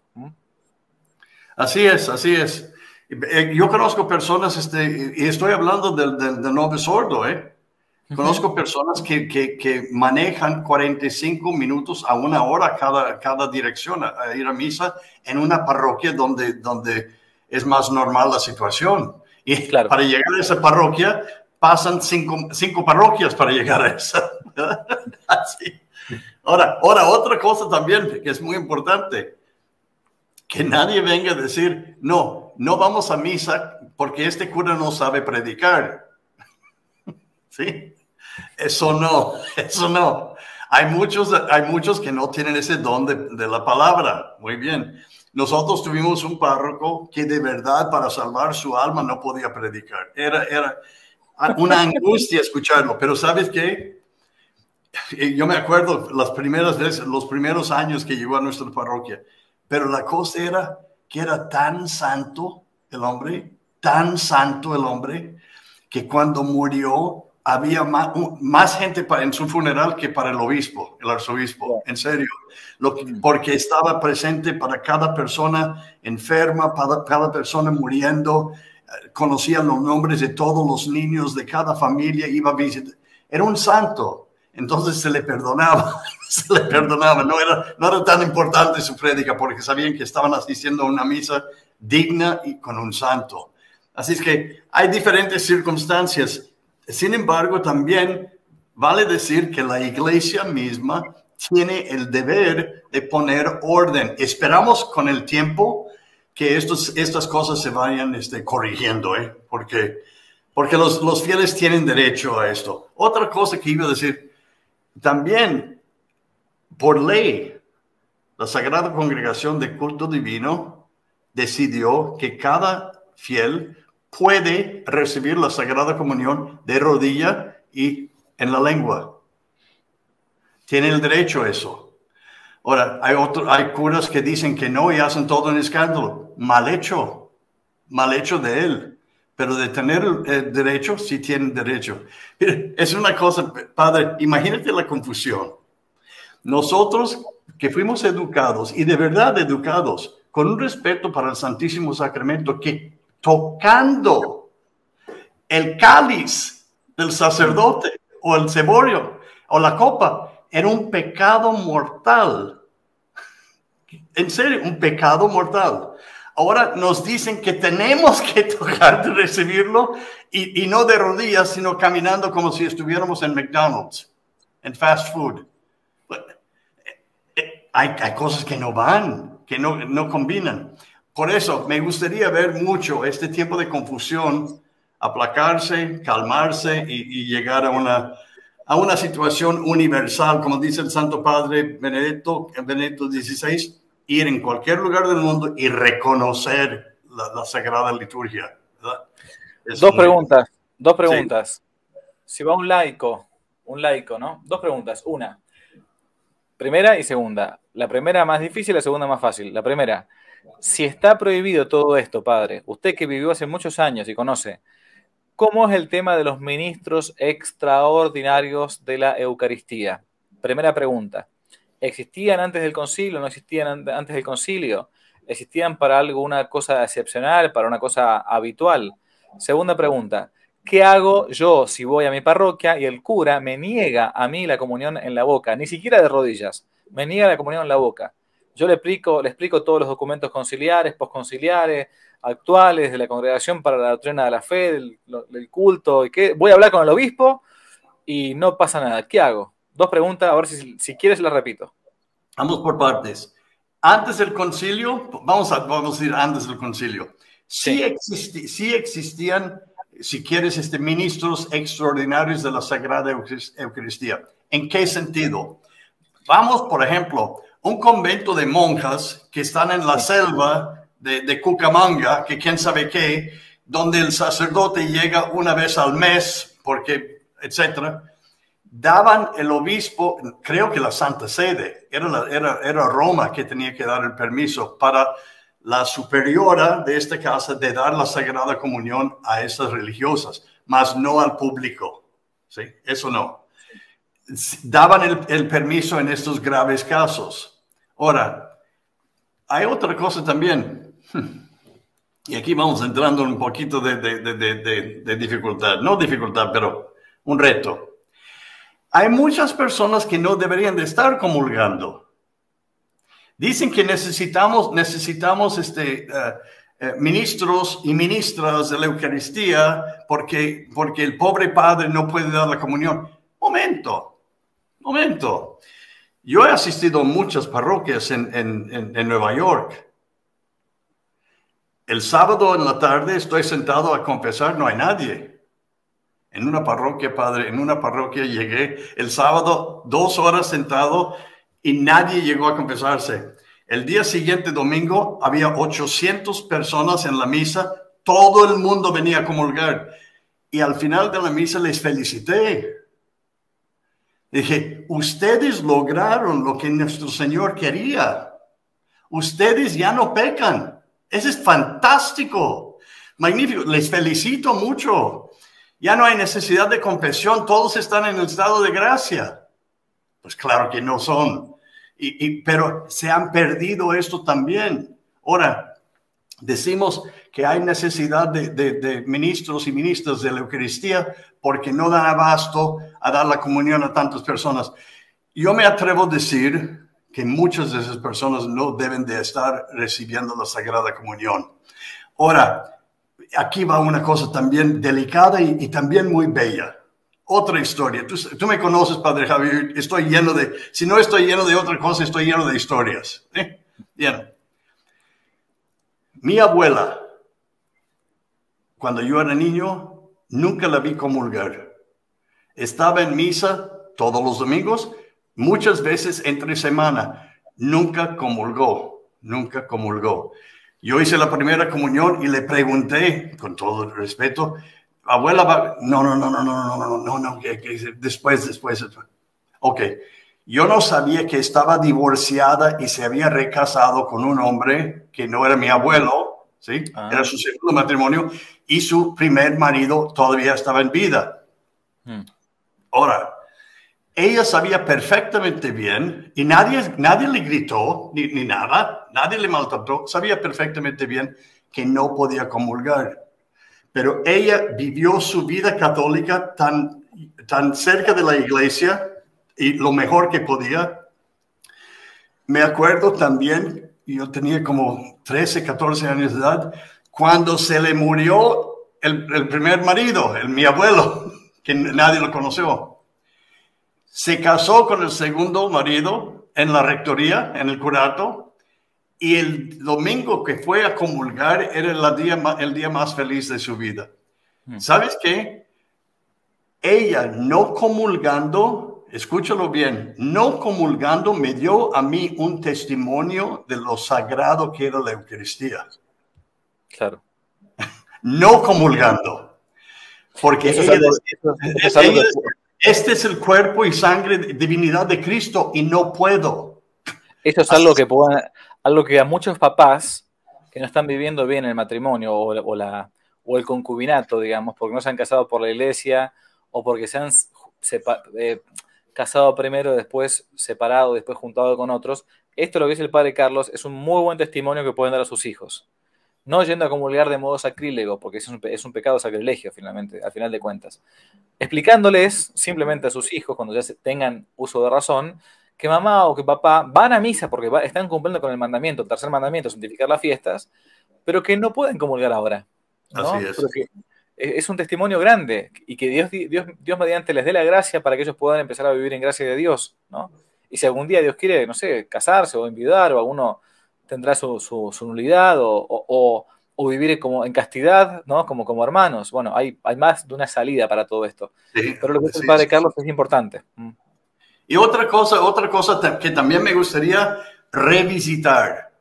Así es, así es. Eh, yo conozco personas, este, y estoy hablando del, del, del sordo, ¿eh? Conozco personas que, que, que, manejan 45 minutos a una hora cada, cada dirección a, ir a misa en una parroquia donde, donde es más normal la situación. Y para llegar a esa parroquia, pasan cinco, cinco parroquias para llegar a esa. Así. Ahora, ahora, otra cosa también que es muy importante, que nadie venga a decir, no, no vamos a misa porque este cura no sabe predicar. ¿Sí? Eso no, eso no. Hay muchos, hay muchos que no tienen ese don de, de la palabra. Muy bien. Nosotros tuvimos un párroco que de verdad para salvar su alma no podía predicar. Era, era una angustia escucharlo, pero ¿sabes qué? Yo me acuerdo las primeras veces, los primeros años que llegó a nuestra parroquia, pero la cosa era que era tan santo el hombre, tan santo el hombre, que cuando murió había más, gente en su funeral que para el obispo, el arzobispo, en serio, Lo porque estaba presente para cada persona enferma, para cada persona muriendo, eh, conocía los nombres de todos los niños de cada familia, iba a visitar, era un santo, entonces se le perdonaba, se le perdonaba, no era, no era tan importante su prédica porque sabían que estaban asistiendo a una misa digna y con un santo. Así es que hay diferentes circunstancias sin embargo, también vale decir que la iglesia misma tiene el deber de poner orden. Esperamos con el tiempo que estos, estas cosas se vayan este, corrigiendo, ¿eh? porque, porque los, los fieles tienen derecho a esto. Otra cosa que iba a decir, también por ley, la Sagrada Congregación de Culto Divino decidió que cada fiel puede recibir la Sagrada Comunión de rodilla y en la lengua. Tiene el derecho a eso. Ahora, hay, otro, hay curas que dicen que no y hacen todo un escándalo. Mal hecho, mal hecho de él. Pero de tener el derecho, sí tienen derecho. es una cosa, padre, imagínate la confusión. Nosotros que fuimos educados y de verdad educados con un respeto para el Santísimo Sacramento que tocando el cáliz del sacerdote o el ceborio o la copa, era un pecado mortal. En serio, un pecado mortal. Ahora nos dicen que tenemos que tocar de recibirlo y, no de rodillas, sino caminando como si estuviéramos en McDonald's, en fast food. Eh, eh, hay, hay cosas que no van, que no, no combinan. Por eso me gustaría ver mucho este tiempo de confusión, aplacarse, calmarse y, llegar a una, a una situación universal, como dice el Santo Padre Benedicto, Benedicto XVI, ir en cualquier lugar del mundo y reconocer la, Sagrada Liturgia. Dos preguntas, dos preguntas. Si va un laico, un laico, ¿no? Dos preguntas. Una, primera y segunda. La primera más difícil, la segunda más fácil. La primera, si está prohibido todo esto, padre, usted que vivió hace muchos años y conoce, ¿cómo es el tema de los ministros extraordinarios de la Eucaristía? Primera pregunta. ¿Existían antes del concilio? ¿No existían antes del concilio? ¿Existían para alguna cosa excepcional, para una cosa habitual? Segunda pregunta. ¿Qué hago yo si voy a mi parroquia y el cura me niega a mí la comunión en la boca? Ni siquiera de rodillas. Me niega la comunión en la boca. Yo le explico, le explico todos los documentos conciliares, posconciliares, actuales de la congregación para la doctrina de la fe, del, culto, y qué. Voy a hablar con el obispo y no pasa nada. ¿Qué hago? Dos preguntas, a ver si, si quieres las repito. Vamos por partes. Antes del concilio, vamos a, vamos a ir antes del concilio. Sí, sí existían, si quieres, este, ministros extraordinarios de la Sagrada Eucaristía. ¿En qué sentido? Vamos, por ejemplo, un convento de monjas que están en la selva de, Cucamonga, que quién sabe qué, donde el sacerdote llega una vez al mes, porque, etcétera, daban el obispo, creo que la Santa Sede, era, era, era Roma que tenía que dar el permiso para la superiora de esta casa de dar la Sagrada Comunión a esas religiosas, mas no al público. ¿sí? Eso no daban el, permiso en estos graves casos. Ahora, hay otra cosa también. Y aquí vamos entrando en un poquito de, dificultad. No dificultad, pero un reto. Hay muchas personas que no deberían de estar comulgando. Dicen que necesitamos, necesitamos este, eh, eh, ministros y ministras de la Eucaristía porque, porque el pobre padre no puede dar la comunión. Momento, momento. Yo he asistido a muchas parroquias en, en, Nueva York. El sábado en la tarde estoy sentado a confesar, no hay nadie. En una parroquia, padre, en una parroquia llegué el sábado dos horas sentado y nadie llegó a confesarse. El día siguiente, domingo, había 800 personas en la misa, todo el mundo venía a comulgar. Y al final de la misa les felicité. Dije, ustedes lograron lo que nuestro Señor quería. Ustedes ya no pecan. Eso es fantástico. Magnífico. Les felicito mucho. Ya no hay necesidad de confesión. Todos están en el estado de gracia. Pues claro que no son. Y, pero se han perdido esto también. Ahora, decimos que hay necesidad de, ministros y ministras de la Eucaristía porque no dan abasto a dar la comunión a tantas personas. Yo me atrevo a decir que muchas de esas personas no deben de estar recibiendo la Sagrada Comunión. Ahora, aquí va una cosa también delicada y, también muy bella. Otra historia. Tú, me conoces, Padre Javier. Estoy lleno de, si no estoy lleno de otra cosa, estoy lleno de historias. ¿eh? Bien. Mi abuela, cuando yo era niño, nunca la vi comulgar. Estaba en misa todos los domingos, muchas veces entre semana. Nunca comulgó, nunca comulgó. Yo hice la primera comunión y le pregunté, con todo respeto, abuela, no, no, no, no, no, no, no, no, no, después, después. Ok, yo no sabía que estaba divorciada y se había recasado con un hombre que no era mi abuelo, ¿sí? Ah. Era su segundo matrimonio y su primer marido todavía estaba en vida. Hmm. Ahora, ella sabía perfectamente bien y nadie, nadie le gritó ni, ni nada, nadie le maltrató, sabía perfectamente bien que no podía comulgar. Pero ella vivió su vida católica tan, tan cerca de la iglesia y lo mejor que podía. Me acuerdo también, yo tenía como 13, 14 años de edad, cuando se le murió el, primer marido, el, mi abuelo, que nadie lo conoció. Se casó con el segundo marido en la rectoría, en el curato, y el domingo que fue a comulgar era el día, el día más feliz de su vida. Hmm. ¿Sabes qué? Ella no comulgando, escúchalo bien, no comulgando me dio a mí un testimonio de lo sagrado que era la Eucaristía. Claro. no comulgando. Porque este es el cuerpo y sangre, divinidad de Cristo y no puedo. Eso es algo que, algo que a muchos papás que no están viviendo bien el matrimonio o, la, o el concubinato, digamos, porque no se han casado por la iglesia o porque se han eh, casado primero, después separado, después juntado con otros. Esto lo que dice el padre Carlos es un muy buen testimonio que pueden dar a sus hijos no yendo a comulgar de modo sacrílego, porque es un, es un pecado sacrilegio finalmente, al final de cuentas. Explicándoles simplemente a sus hijos, cuando ya tengan uso de razón, que mamá o que papá van a misa porque están cumpliendo con el mandamiento, el tercer mandamiento, santificar las fiestas, pero que no pueden comulgar ahora. Así es. Es un testimonio grande y que Dios, Dios, Dios mediante les dé la gracia para que ellos puedan empezar a vivir en gracia de Dios, ¿no? Y si algún día Dios quiere, no sé, casarse o enviudar o alguno tendrá su, su, nulidad o, vivir como en castidad, ¿no? Como, como hermanos. Bueno, hay, hay más de una salida para todo esto. Pero lo que dice el padre Carlos es importante. Mm. Y otra cosa, otra cosa que también me gustaría revisitar,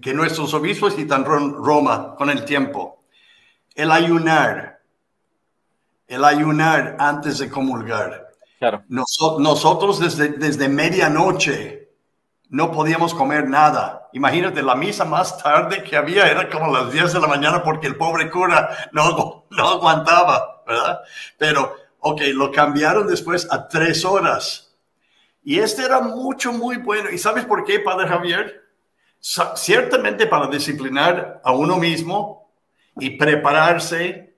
que nuestros obispos en Roma con el tiempo, el ayunar, el ayunar antes de comulgar. Claro. nosotros desde, desde medianoche no podíamos comer nada. Imagínate, la misa más tarde que había era como las 10 de la mañana porque el pobre cura no, no aguantaba, ¿verdad? Pero, ok, lo cambiaron después a tres horas. Y este era mucho, muy bueno. ¿Y sabes por qué, Padre Javier? Ciertamente para disciplinar a uno mismo y prepararse.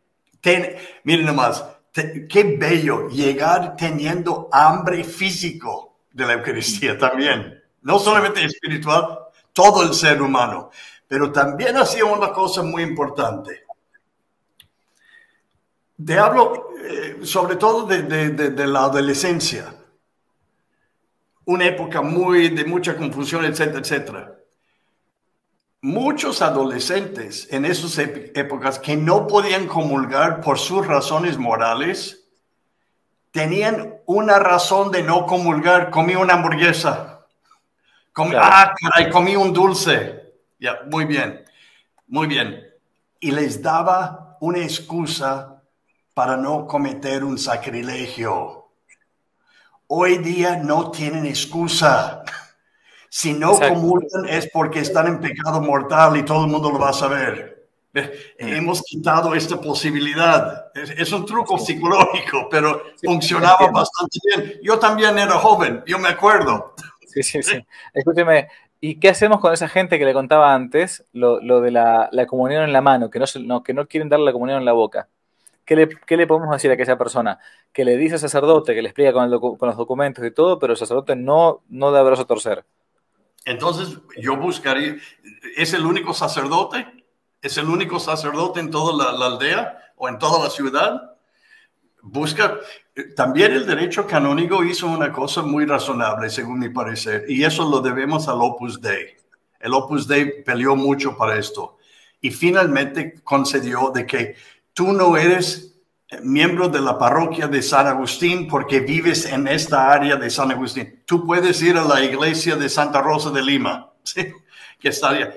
miren nomás, qué bello llegar teniendo hambre físico de la Eucaristía también no solamente espiritual, todo el ser humano. Pero también hacía una cosa muy importante. Te hablo eh, sobre todo de, la adolescencia. una época muy de mucha confusión, etcétera, etcétera. Muchos adolescentes en esas épocas que no podían comulgar por sus razones morales, tenían una razón de no comulgar. Comí una hamburguesa. Comí, Ah, caray, comí un dulce. Ya, muy bien, muy bien. Y les daba una excusa para no cometer un sacrilegio hoy día no tienen excusa. Si no comulgan es porque están en pecado mortal y todo el mundo lo va a saber. Hemos quitado esta posibilidad. Es, un truco psicológico, pero funcionaba bastante bien. Yo también era joven, yo me acuerdo. Sí, sí, sí. Escúcheme, ¿y qué hacemos con esa gente que le contaba antes, lo, de la, comunión en la mano, que no, que no quieren darle la comunión en la boca? ¿Qué le, podemos decir a aquella persona? Que le dice al sacerdote, que le explica con, los documentos y todo, pero el sacerdote no, no da brazo a torcer. Entonces, yo buscaría, ¿es el único sacerdote? ¿Es el único sacerdote en toda la, aldea o en toda la ciudad? Busca, también el derecho canónico hizo una cosa muy razonable, según mi parecer, y eso lo debemos al Opus Dei. El Opus Dei peleó mucho para esto y finalmente concedió de que tú no eres miembro de la parroquia de San Agustín porque vives en esta área de San Agustín. Tú puedes ir a la iglesia de Santa Rosa de Lima, ¿sí? que estaría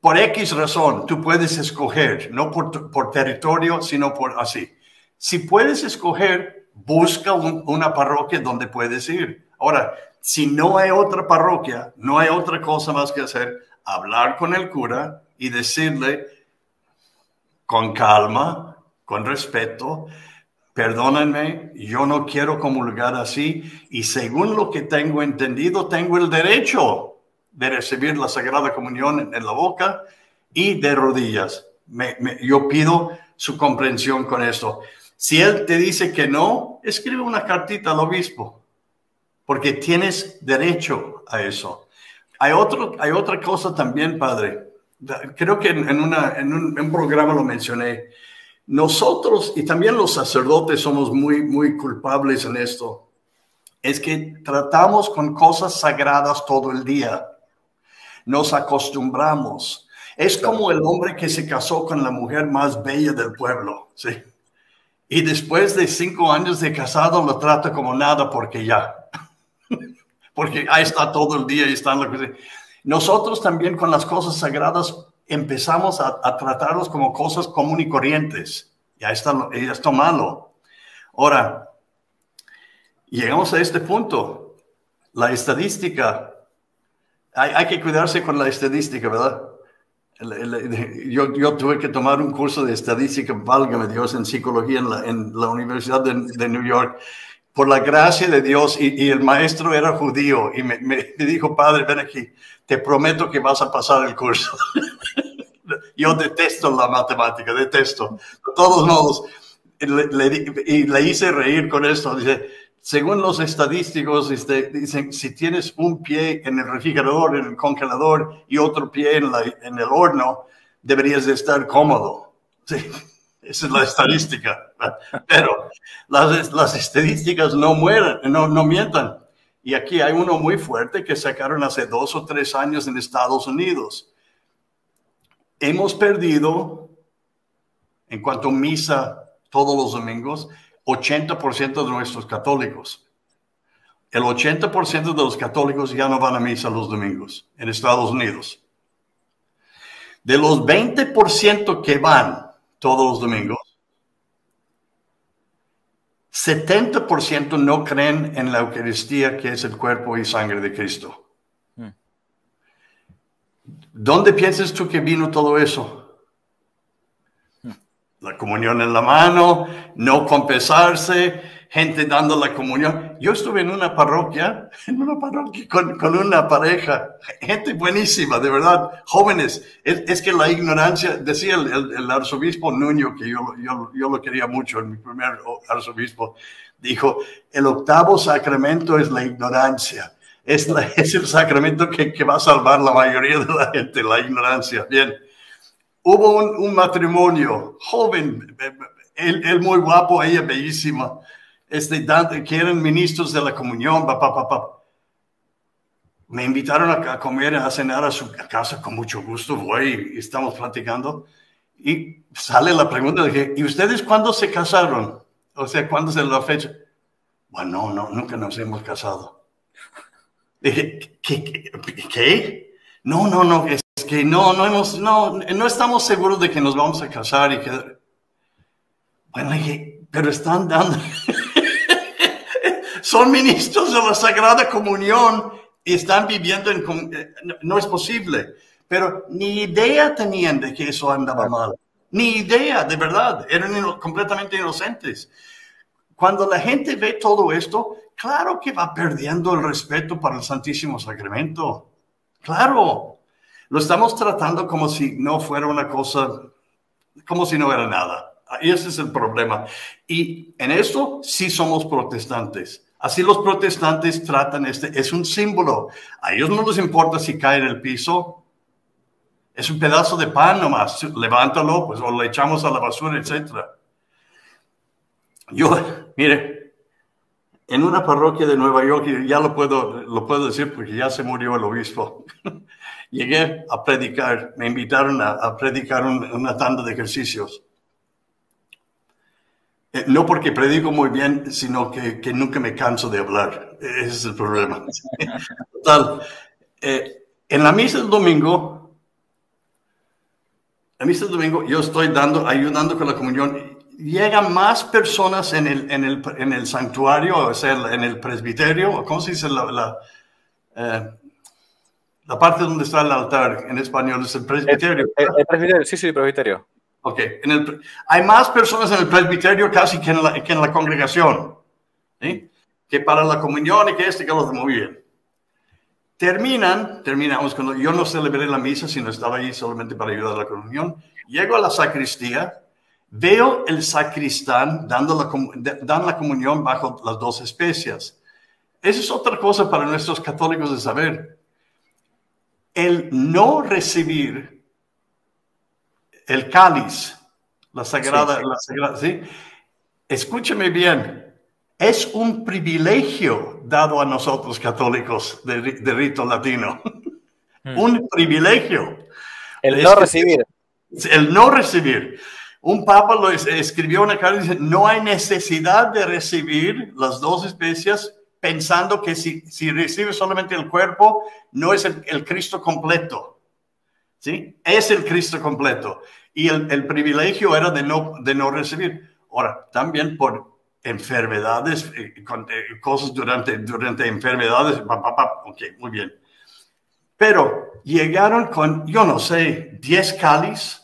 por X razón, tú puedes escoger, no por, por territorio, sino por así. Si puedes escoger, busca una parroquia donde puedes ir. Ahora, si no hay otra parroquia, no hay otra cosa más que hacer, hablar con el cura y decirle, con calma, con respeto. Perdónenme, yo no quiero comulgar así y según lo que tengo entendido, tengo el derecho de recibir la Sagrada Comunión en la boca y de rodillas. yo pido su comprensión con esto. Si él te dice que no, escribe una cartita al obispo, porque tienes derecho a eso. Hay, otra cosa también, padre creo que en, un, programa lo mencioné, nosotros y también los sacerdotes somos muy, muy culpables en esto. Es que tratamos con cosas sagradas todo el día. Nos acostumbramos. Es como el hombre que se casó con la mujer más bella del pueblo, ¿sí? Y después de cinco años de casado lo trata como nada porque ya. porque ahí está todo el día y está en la. Nosotros también con las cosas sagradas empezamos a, tratarlos como cosas común y corrientes. Ya está, ya está malo. Ahora, llegamos a este punto. La estadística, hay, que cuidarse con la estadística, ¿verdad? yo, tuve que tomar un curso de estadística, válgame Dios, en psicología en la, en la Universidad de, de, New York por la gracia de Dios, y, el maestro era judío, y me, dijo, padre, ven aquí, te prometo que vas a pasar el curso. Yo detesto la matemática, detesto. De todos modos, y le hice reír con esto. Dice, según los estadísticos, este, dicen, si tienes un pie en el refrigerador, en el congelador, y otro pie en, el horno, deberías de estar cómodo. Sí. Esa es la estadística. Pero las, las estadísticas no mueren, no, no mientan. Y aquí hay uno muy fuerte que sacaron hace dos o tres años en Estados Unidos. Hemos perdido, en cuanto a misa todos los domingos, 80% de nuestros católicos. El 80% de los católicos ya no van a misa los domingos en Estados Unidos. De los 20% que van, todos los domingos. 70% no creen en la Eucaristía, que es el cuerpo y sangre de Cristo. ¿Dónde piensas tú que vino todo eso? La comunión en la mano, no confesarse, gente dando la comunión. Yo estuve en una parroquia, en una parroquia con, con una pareja, gente buenísima, de verdad, jóvenes. Es, que la ignorancia, decía el, el, arzobispo Nuño, que yo, yo, yo, lo quería mucho, mi primer arzobispo, dijo, el octavo sacramento es la ignorancia. Es, es el sacramento que, va a salvar la mayoría de la gente, la ignorancia. Bien. Hubo un, matrimonio joven, él, muy guapo, ella bellísima este, que eran ministros de la comunión, papá, papá. me invitaron a, comer, a cenar a su casa con mucho gusto, voy estamos platicando. Y sale la pregunta de que, ¿y ustedes cuándo se casaron? O sea, ¿cuándo se la fecha? Bueno, no, nunca nos hemos casado. Dije, ¿qué? ¿qué? No, no, no, es que no, no hemos, no, no estamos seguros de que nos vamos a casar y que... Bueno, dije, pero están dando... Son ministros de la Sagrada Comunión y están viviendo en... Eh, no, es posible. Pero ni idea tenían de que eso andaba mal. Ni idea, de verdad. Eran completamente inocentes. Cuando la gente ve todo esto, claro que va perdiendo el respeto para el Santísimo Sacramento. Claro. Lo estamos tratando como si no fuera una cosa, como si no era nada. Y ese es el problema. Y en esto sí somos protestantes. Así los protestantes tratan este, es un símbolo. A ellos no les importa si cae en el piso. Es un pedazo de pan nomás. Levántalo, pues, o le echamos a la basura, etc. Yo, mire, en una parroquia de Nueva York, ya lo puedo, lo puedo decir porque ya se murió el obispo. Llegué a predicar, me invitaron a, predicar una tanda de ejercicios. Eh, no porque predico muy bien, sino que, nunca me canso de hablar. Ese es el problema. Total. Eh, en la misa del domingo, la misa del domingo, yo estoy dando, ayudando con la comunión. Llegan más personas en el, en el, en el santuario, o sea, en el presbiterio, ¿cómo se dice la, la, eh, la parte donde está el altar en español? Es el presbiterio. el presbiterio, sí, sí, el presbiterio. Ok, en el, hay más personas en el presbiterio casi que en la, que en la congregación, ¿sí? que para la comunión y que este que lo muy bien. Terminan, terminamos cuando yo no celebré la misa, sino estaba ahí solamente para ayudar a la comunión. Llego a la sacristía, veo el sacristán dando la, dan la comunión bajo las dos especias. Esa es otra cosa para nuestros católicos de saber. El no recibir el cáliz, la sagrada, la sagrada, ¿sí? Escúcheme bien, es un privilegio dado a nosotros católicos de, rito latino. Hmm. un privilegio. El no recibir. El no recibir. Un papa lo escribió una carta y dice, no hay necesidad de recibir las dos especias pensando que si, si recibe solamente el cuerpo, no es el Cristo completo. ¿sí? Es el Cristo completo. Y el, privilegio era de no, de no recibir. Ahora, también por enfermedades, eh, eh, cosas durante, durante enfermedades, ok, muy bien. Pero llegaron con, yo no sé, 10 cáliz,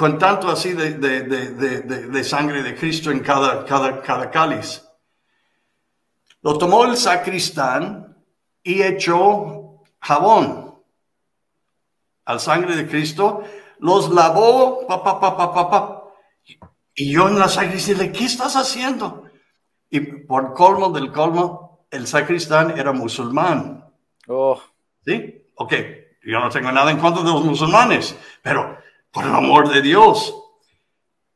con tanto así de, de, de, de, sangre de Cristo en cada, cada, cada cáliz. Lo tomó el sacristán y echó jabón al sangre de Cristo, los lavó, pa, pa, pa, pa, pa, Y yo en la sacristía, ¿qué estás haciendo? Y por colmo del colmo, el sacristán era musulmán. Oh. ¿Sí? Ok, yo no tengo nada en contra de los musulmanes, pero por el amor de Dios.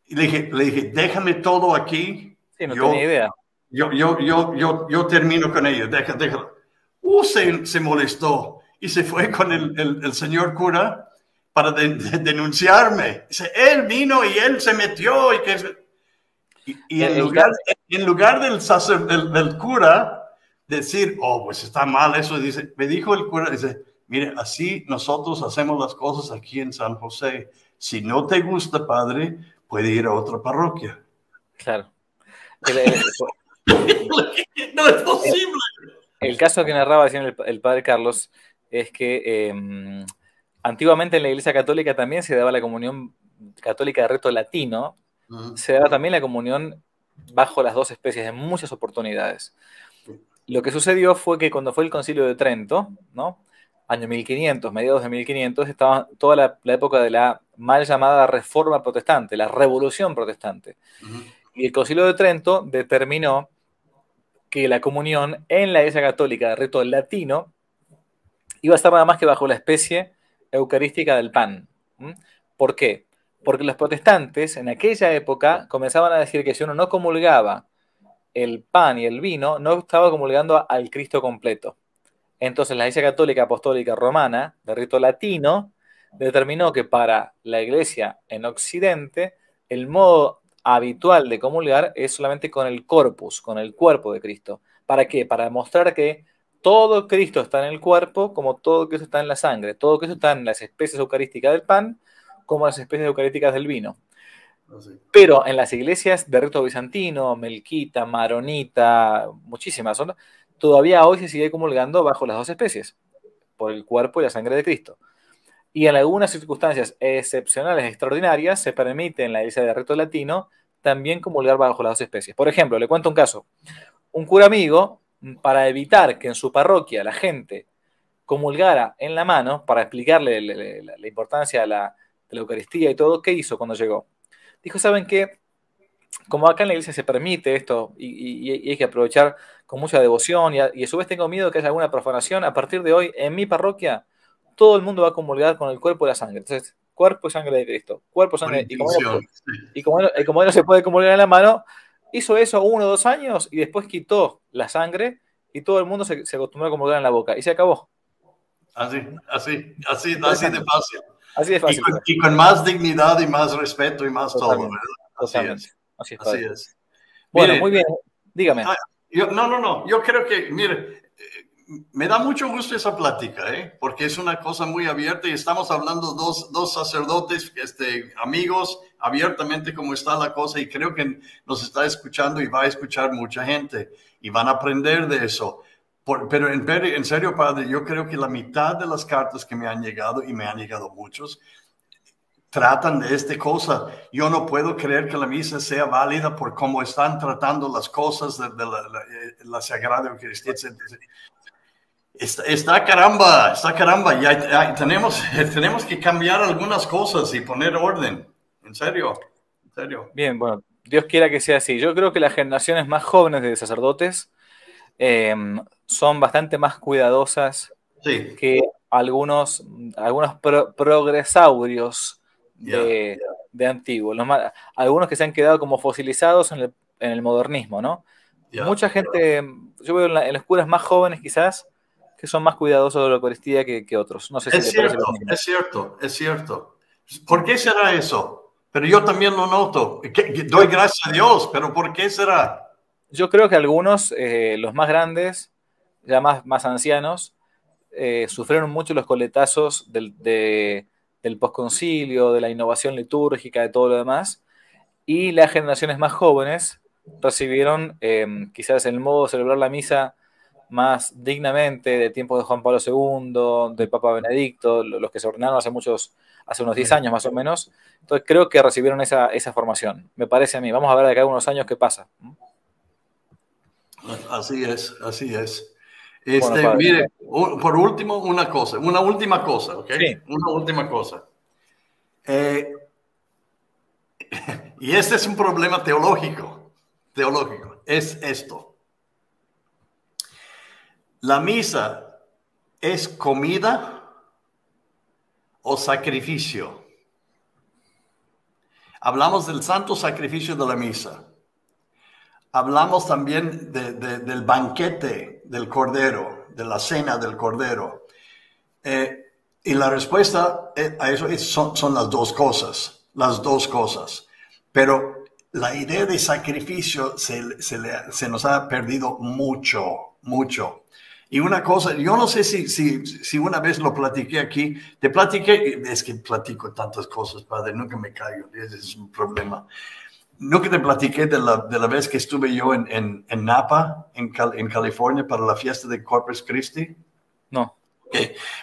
Y le dije, le dije déjame todo aquí. Sí, no tenía idea. Yo, yo, yo, yo, yo termino con ello, déjalo. déjalo. Uh, se, se molestó y se fue con el, el, señor cura para denunciarme. Dice, él vino y él se metió y que... Y, en, lugar, en lugar del, del, del, cura decir, oh, pues está mal eso, dice, me dijo el cura, dice, mire, así nosotros hacemos las cosas aquí en San José. Si no te gusta, padre, puede ir a otra parroquia. Claro. no es posible. El, caso que narraba el, el padre Carlos es que em, antiguamente en la Iglesia Católica también se daba la comunión católica de reto latino, se daba también la comunión bajo las dos especies en muchas oportunidades. Lo que sucedió fue que cuando fue el concilio de Trento, ¿no? año 1500, mediados de 1500, estaba toda la, época de la mal llamada reforma protestante, la revolución protestante. Y el concilio de Trento determinó que la comunión en la Iglesia Católica de rito latino iba a estar nada más que bajo la especie eucarística del pan. ¿Por qué? Porque los protestantes en aquella época comenzaban a decir que si uno no comulgaba el pan y el vino, no estaba comulgando al Cristo completo. Entonces la Iglesia Católica Apostólica Romana, de rito latino, determinó que para la Iglesia en Occidente, el modo habitual de comulgar es solamente con el corpus, con el cuerpo de Cristo. ¿Para qué? Para demostrar que todo Cristo está en el cuerpo, como todo Cristo está en la sangre, todo Cristo está en las especies eucarísticas del pan, como las especies eucarísticas del vino. Ah, Pero en las iglesias de rito bizantino, melquita, maronita, muchísimas, son, todavía hoy se sigue comulgando bajo las dos especies, por el cuerpo y la sangre de Cristo. Y en algunas circunstancias excepcionales, extraordinarias, se permite en la iglesia de rito latino también comulgar bajo las dos especies. Por ejemplo, le cuento un caso. Un cura amigo, para evitar que en su parroquia la gente comulgara en la mano, para explicarle la, importancia de la, Eucaristía y todo, ¿qué hizo cuando llegó? Dijo, ¿saben qué? Como acá en la iglesia se permite esto y, hay que aprovechar con mucha devoción y a, y a su vez tengo miedo que haya alguna profanación, a partir de hoy en mi parroquia todo el mundo va a comulgar con el cuerpo y la sangre. Entonces, cuerpo y sangre de Cristo. Cuerpo, sangre. Y como, y como, y como no se puede comulgar en la mano, hizo eso uno o dos años y después quitó la sangre y todo el mundo se, se acostumbró a comulgar en la boca y se acabó. Así, así, así, así de fácil. Así de fácil. Y con, más dignidad y más respeto y más todo, ¿verdad? Así es. Así es. Bueno, muy bien. Dígame. Ah, no, no, no. Yo creo que, mire, me da mucho gusto esa plática, ¿eh? porque es una cosa muy abierta y estamos hablando dos, dos sacerdotes, este, amigos, abiertamente cómo está la cosa y creo que nos está escuchando y va a escuchar mucha gente y van a aprender de eso. pero en, serio, padre, yo creo que la mitad de las cartas que me han llegado, y me han llegado muchos, tratan de esta cosa. Yo no puedo creer que la misa sea válida por cómo están tratando las cosas de, la, la, la Sagrada Eucaristía. Está, caramba, está caramba. Ya, tenemos, tenemos que cambiar algunas cosas y poner orden. En serio, en serio. Bien, bueno, Dios quiera que sea así. Yo creo que las generaciones más jóvenes de sacerdotes em, son bastante más cuidadosas que algunos, algunos progresaurios de, antiguos. algunos que se han quedado como fosilizados en el, modernismo, ¿no? Mucha gente, yo veo en, en las curas más jóvenes quizás, que son más cuidadosos de la Eucaristía que, otros. No sé si es cierto, es cierto, es cierto. ¿Por qué será eso? Pero yo también lo noto. doy gracias a Dios, pero ¿por qué será? Yo creo que algunos, eh, los más grandes, ya más, más ancianos, eh, sufrieron mucho los coletazos del, de, del posconcilio, de la innovación litúrgica, de todo lo demás, y las generaciones más jóvenes recibieron eh, quizás el modo de celebrar la misa más dignamente de tiempo de Juan Pablo II, del Papa Benedicto, los que se ordenaron hace muchos, hace unos 10 años más o menos. Entonces creo que recibieron esa, formación, me parece a mí. Vamos a ver de acá unos años qué pasa. Así es, así es. Este, mire, por último, una cosa, una última cosa, ¿ok? Una última cosa. Eh, y este es un problema teológico, teológico, es esto. ¿La misa es comida o sacrificio? Hablamos del santo sacrificio de la misa. Hablamos también del banquete del cordero, de la cena del cordero. Eh, y la respuesta eh, a eso son, son las dos cosas, las dos cosas. Pero la idea de sacrificio se, se nos ha perdido mucho, mucho. Y una cosa, yo no sé si, si, si una vez lo platiqué aquí, te platiqué, es que platico tantas cosas, padre, nunca me caigo, ese es un problema. Nunca te platiqué de la, de la vez que estuve yo en, en, en Napa, en, en, California, para la fiesta de Corpus Christi. No.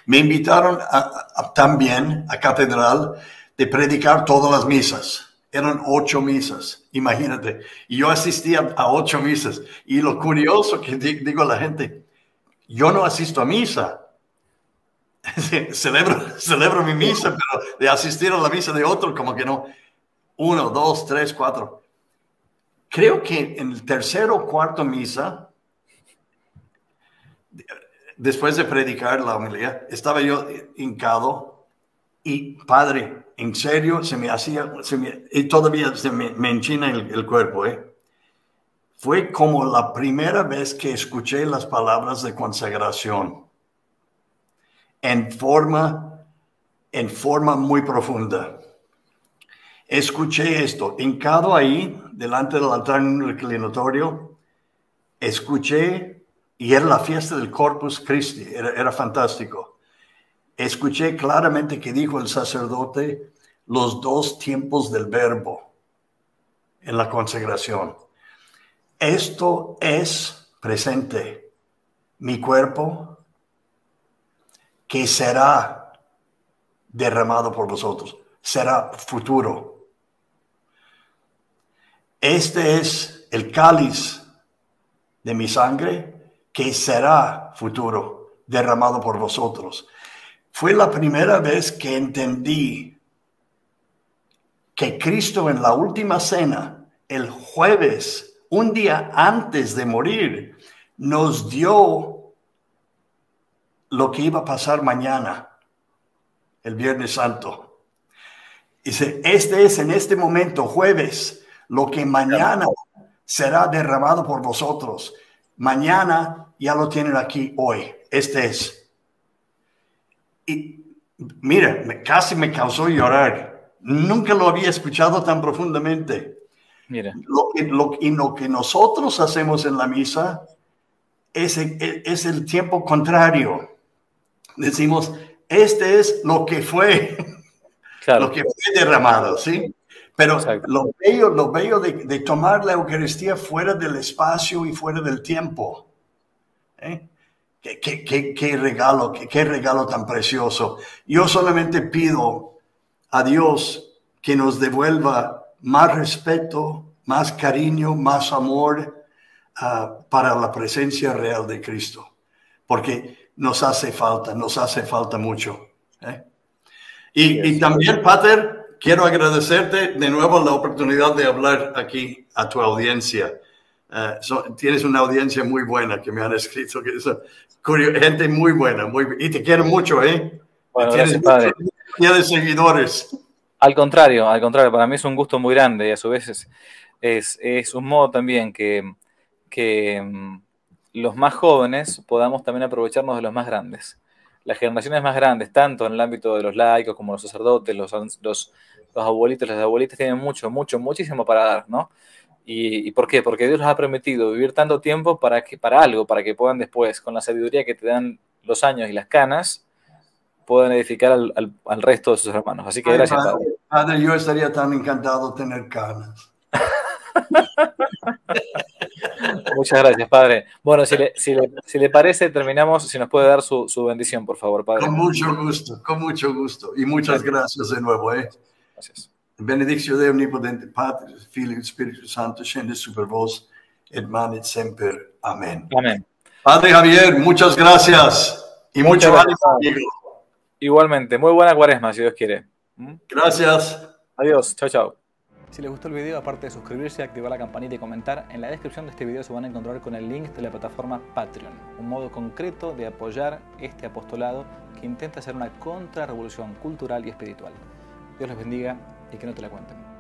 Me invitaron también a Catedral de predicar todas las misas. Eran ocho misas, imagínate. Y yo asistía a ocho misas. Y lo curioso que digo a la gente, yo no asisto a misa. celebro, mi misa, pero de asistir a la misa de otro, como que no. Uno, dos, tres, cuatro. Creo que en el tercero o cuarto misa, después de predicar la homilía, estaba yo hincado y, padre, en serio, se me hacía, y todavía se me, enchina el, el cuerpo, ¿eh? Fue como la primera vez que escuché las palabras de consagración. en forma, en forma muy profunda. Escuché esto, hincado ahí, delante del altar reclinatorio, escuché, y era la fiesta del Corpus Christi, era, era fantástico. Escuché claramente que dijo el sacerdote los dos tiempos del verbo en la consagración. Esto es presente, mi cuerpo, que será derramado por vosotros, será futuro. Este es el cáliz de mi sangre que será futuro, derramado por vosotros. Fue la primera vez que entendí que Cristo en la última cena, el jueves, un día antes de morir, nos dio lo que iba a pasar mañana, el Viernes Santo. Dice, este es en este momento, jueves, lo que mañana será derramado por vosotros. Mañana ya lo tienen aquí hoy. Este es. Y mira, casi me causó llorar. Nunca lo había escuchado tan profundamente. Mira. Lo que, lo, y lo que nosotros hacemos en la misa es, es el tiempo contrario. Decimos, este es lo que fue, lo que fue derramado, ¿sí? Pero lo bello, lo bello de, de, tomar la Eucaristía fuera del espacio y fuera del tiempo. ¿eh? Qué, regalo, qué, regalo tan precioso. Yo solamente pido a Dios que nos devuelva más respeto, más cariño, más amor ah, para la presencia real de Cristo. Porque nos hace falta, nos hace falta mucho. ¿eh? Y, y, también, Pater, quiero agradecerte de nuevo la oportunidad de hablar aquí a tu audiencia. Eh, tienes una audiencia muy buena que me han escrito, que gente muy buena, muy, y te quiero mucho, ¿eh? Bueno, tienes padre. de seguidores. Al contrario, al contrario, para mí es un gusto muy grande y a su vez es, un modo también que, que mm, los más jóvenes podamos también aprovecharnos de los más grandes. Las generaciones más grandes, tanto en el ámbito de los laicos como los sacerdotes, los, los, los abuelitos, las abuelitas, tienen mucho, mucho, muchísimo para dar, ¿no? ¿Y, por qué? Porque Dios les ha permitido vivir tanto tiempo para, que, para algo, para que puedan después, con la sabiduría que te dan los años y las canas, puedan edificar al, al, resto de sus hermanos. Así que gracias, padre. Padre, yo estaría tan encantado de tener canas. Muchas gracias, Padre. Bueno, si le, si, le, si le, parece, terminamos. Si nos puede dar su, su, bendición, por favor, Padre. Con mucho gusto, con mucho gusto. Y muchas gracias, de nuevo. ¿eh? Gracias. Benedictio de omnipotente Padre, Figlio e Spirito Santo, scende super vos, et manet semper. Amén. Amén. Padre Javier, muchas gracias y mucho ánimo, Igualmente, muy buena cuaresma, si Dios quiere. ¿Mm? Gracias. Adiós, chao, chao. Si les gustó el video, aparte de suscribirse, activar la campanita y comentar, en la descripción de este video se van a encontrar con el link de la plataforma Patreon, un modo concreto de apoyar este apostolado que intenta hacer una contrarrevolución cultural y espiritual. Dios les bendiga y que no te la cuenten.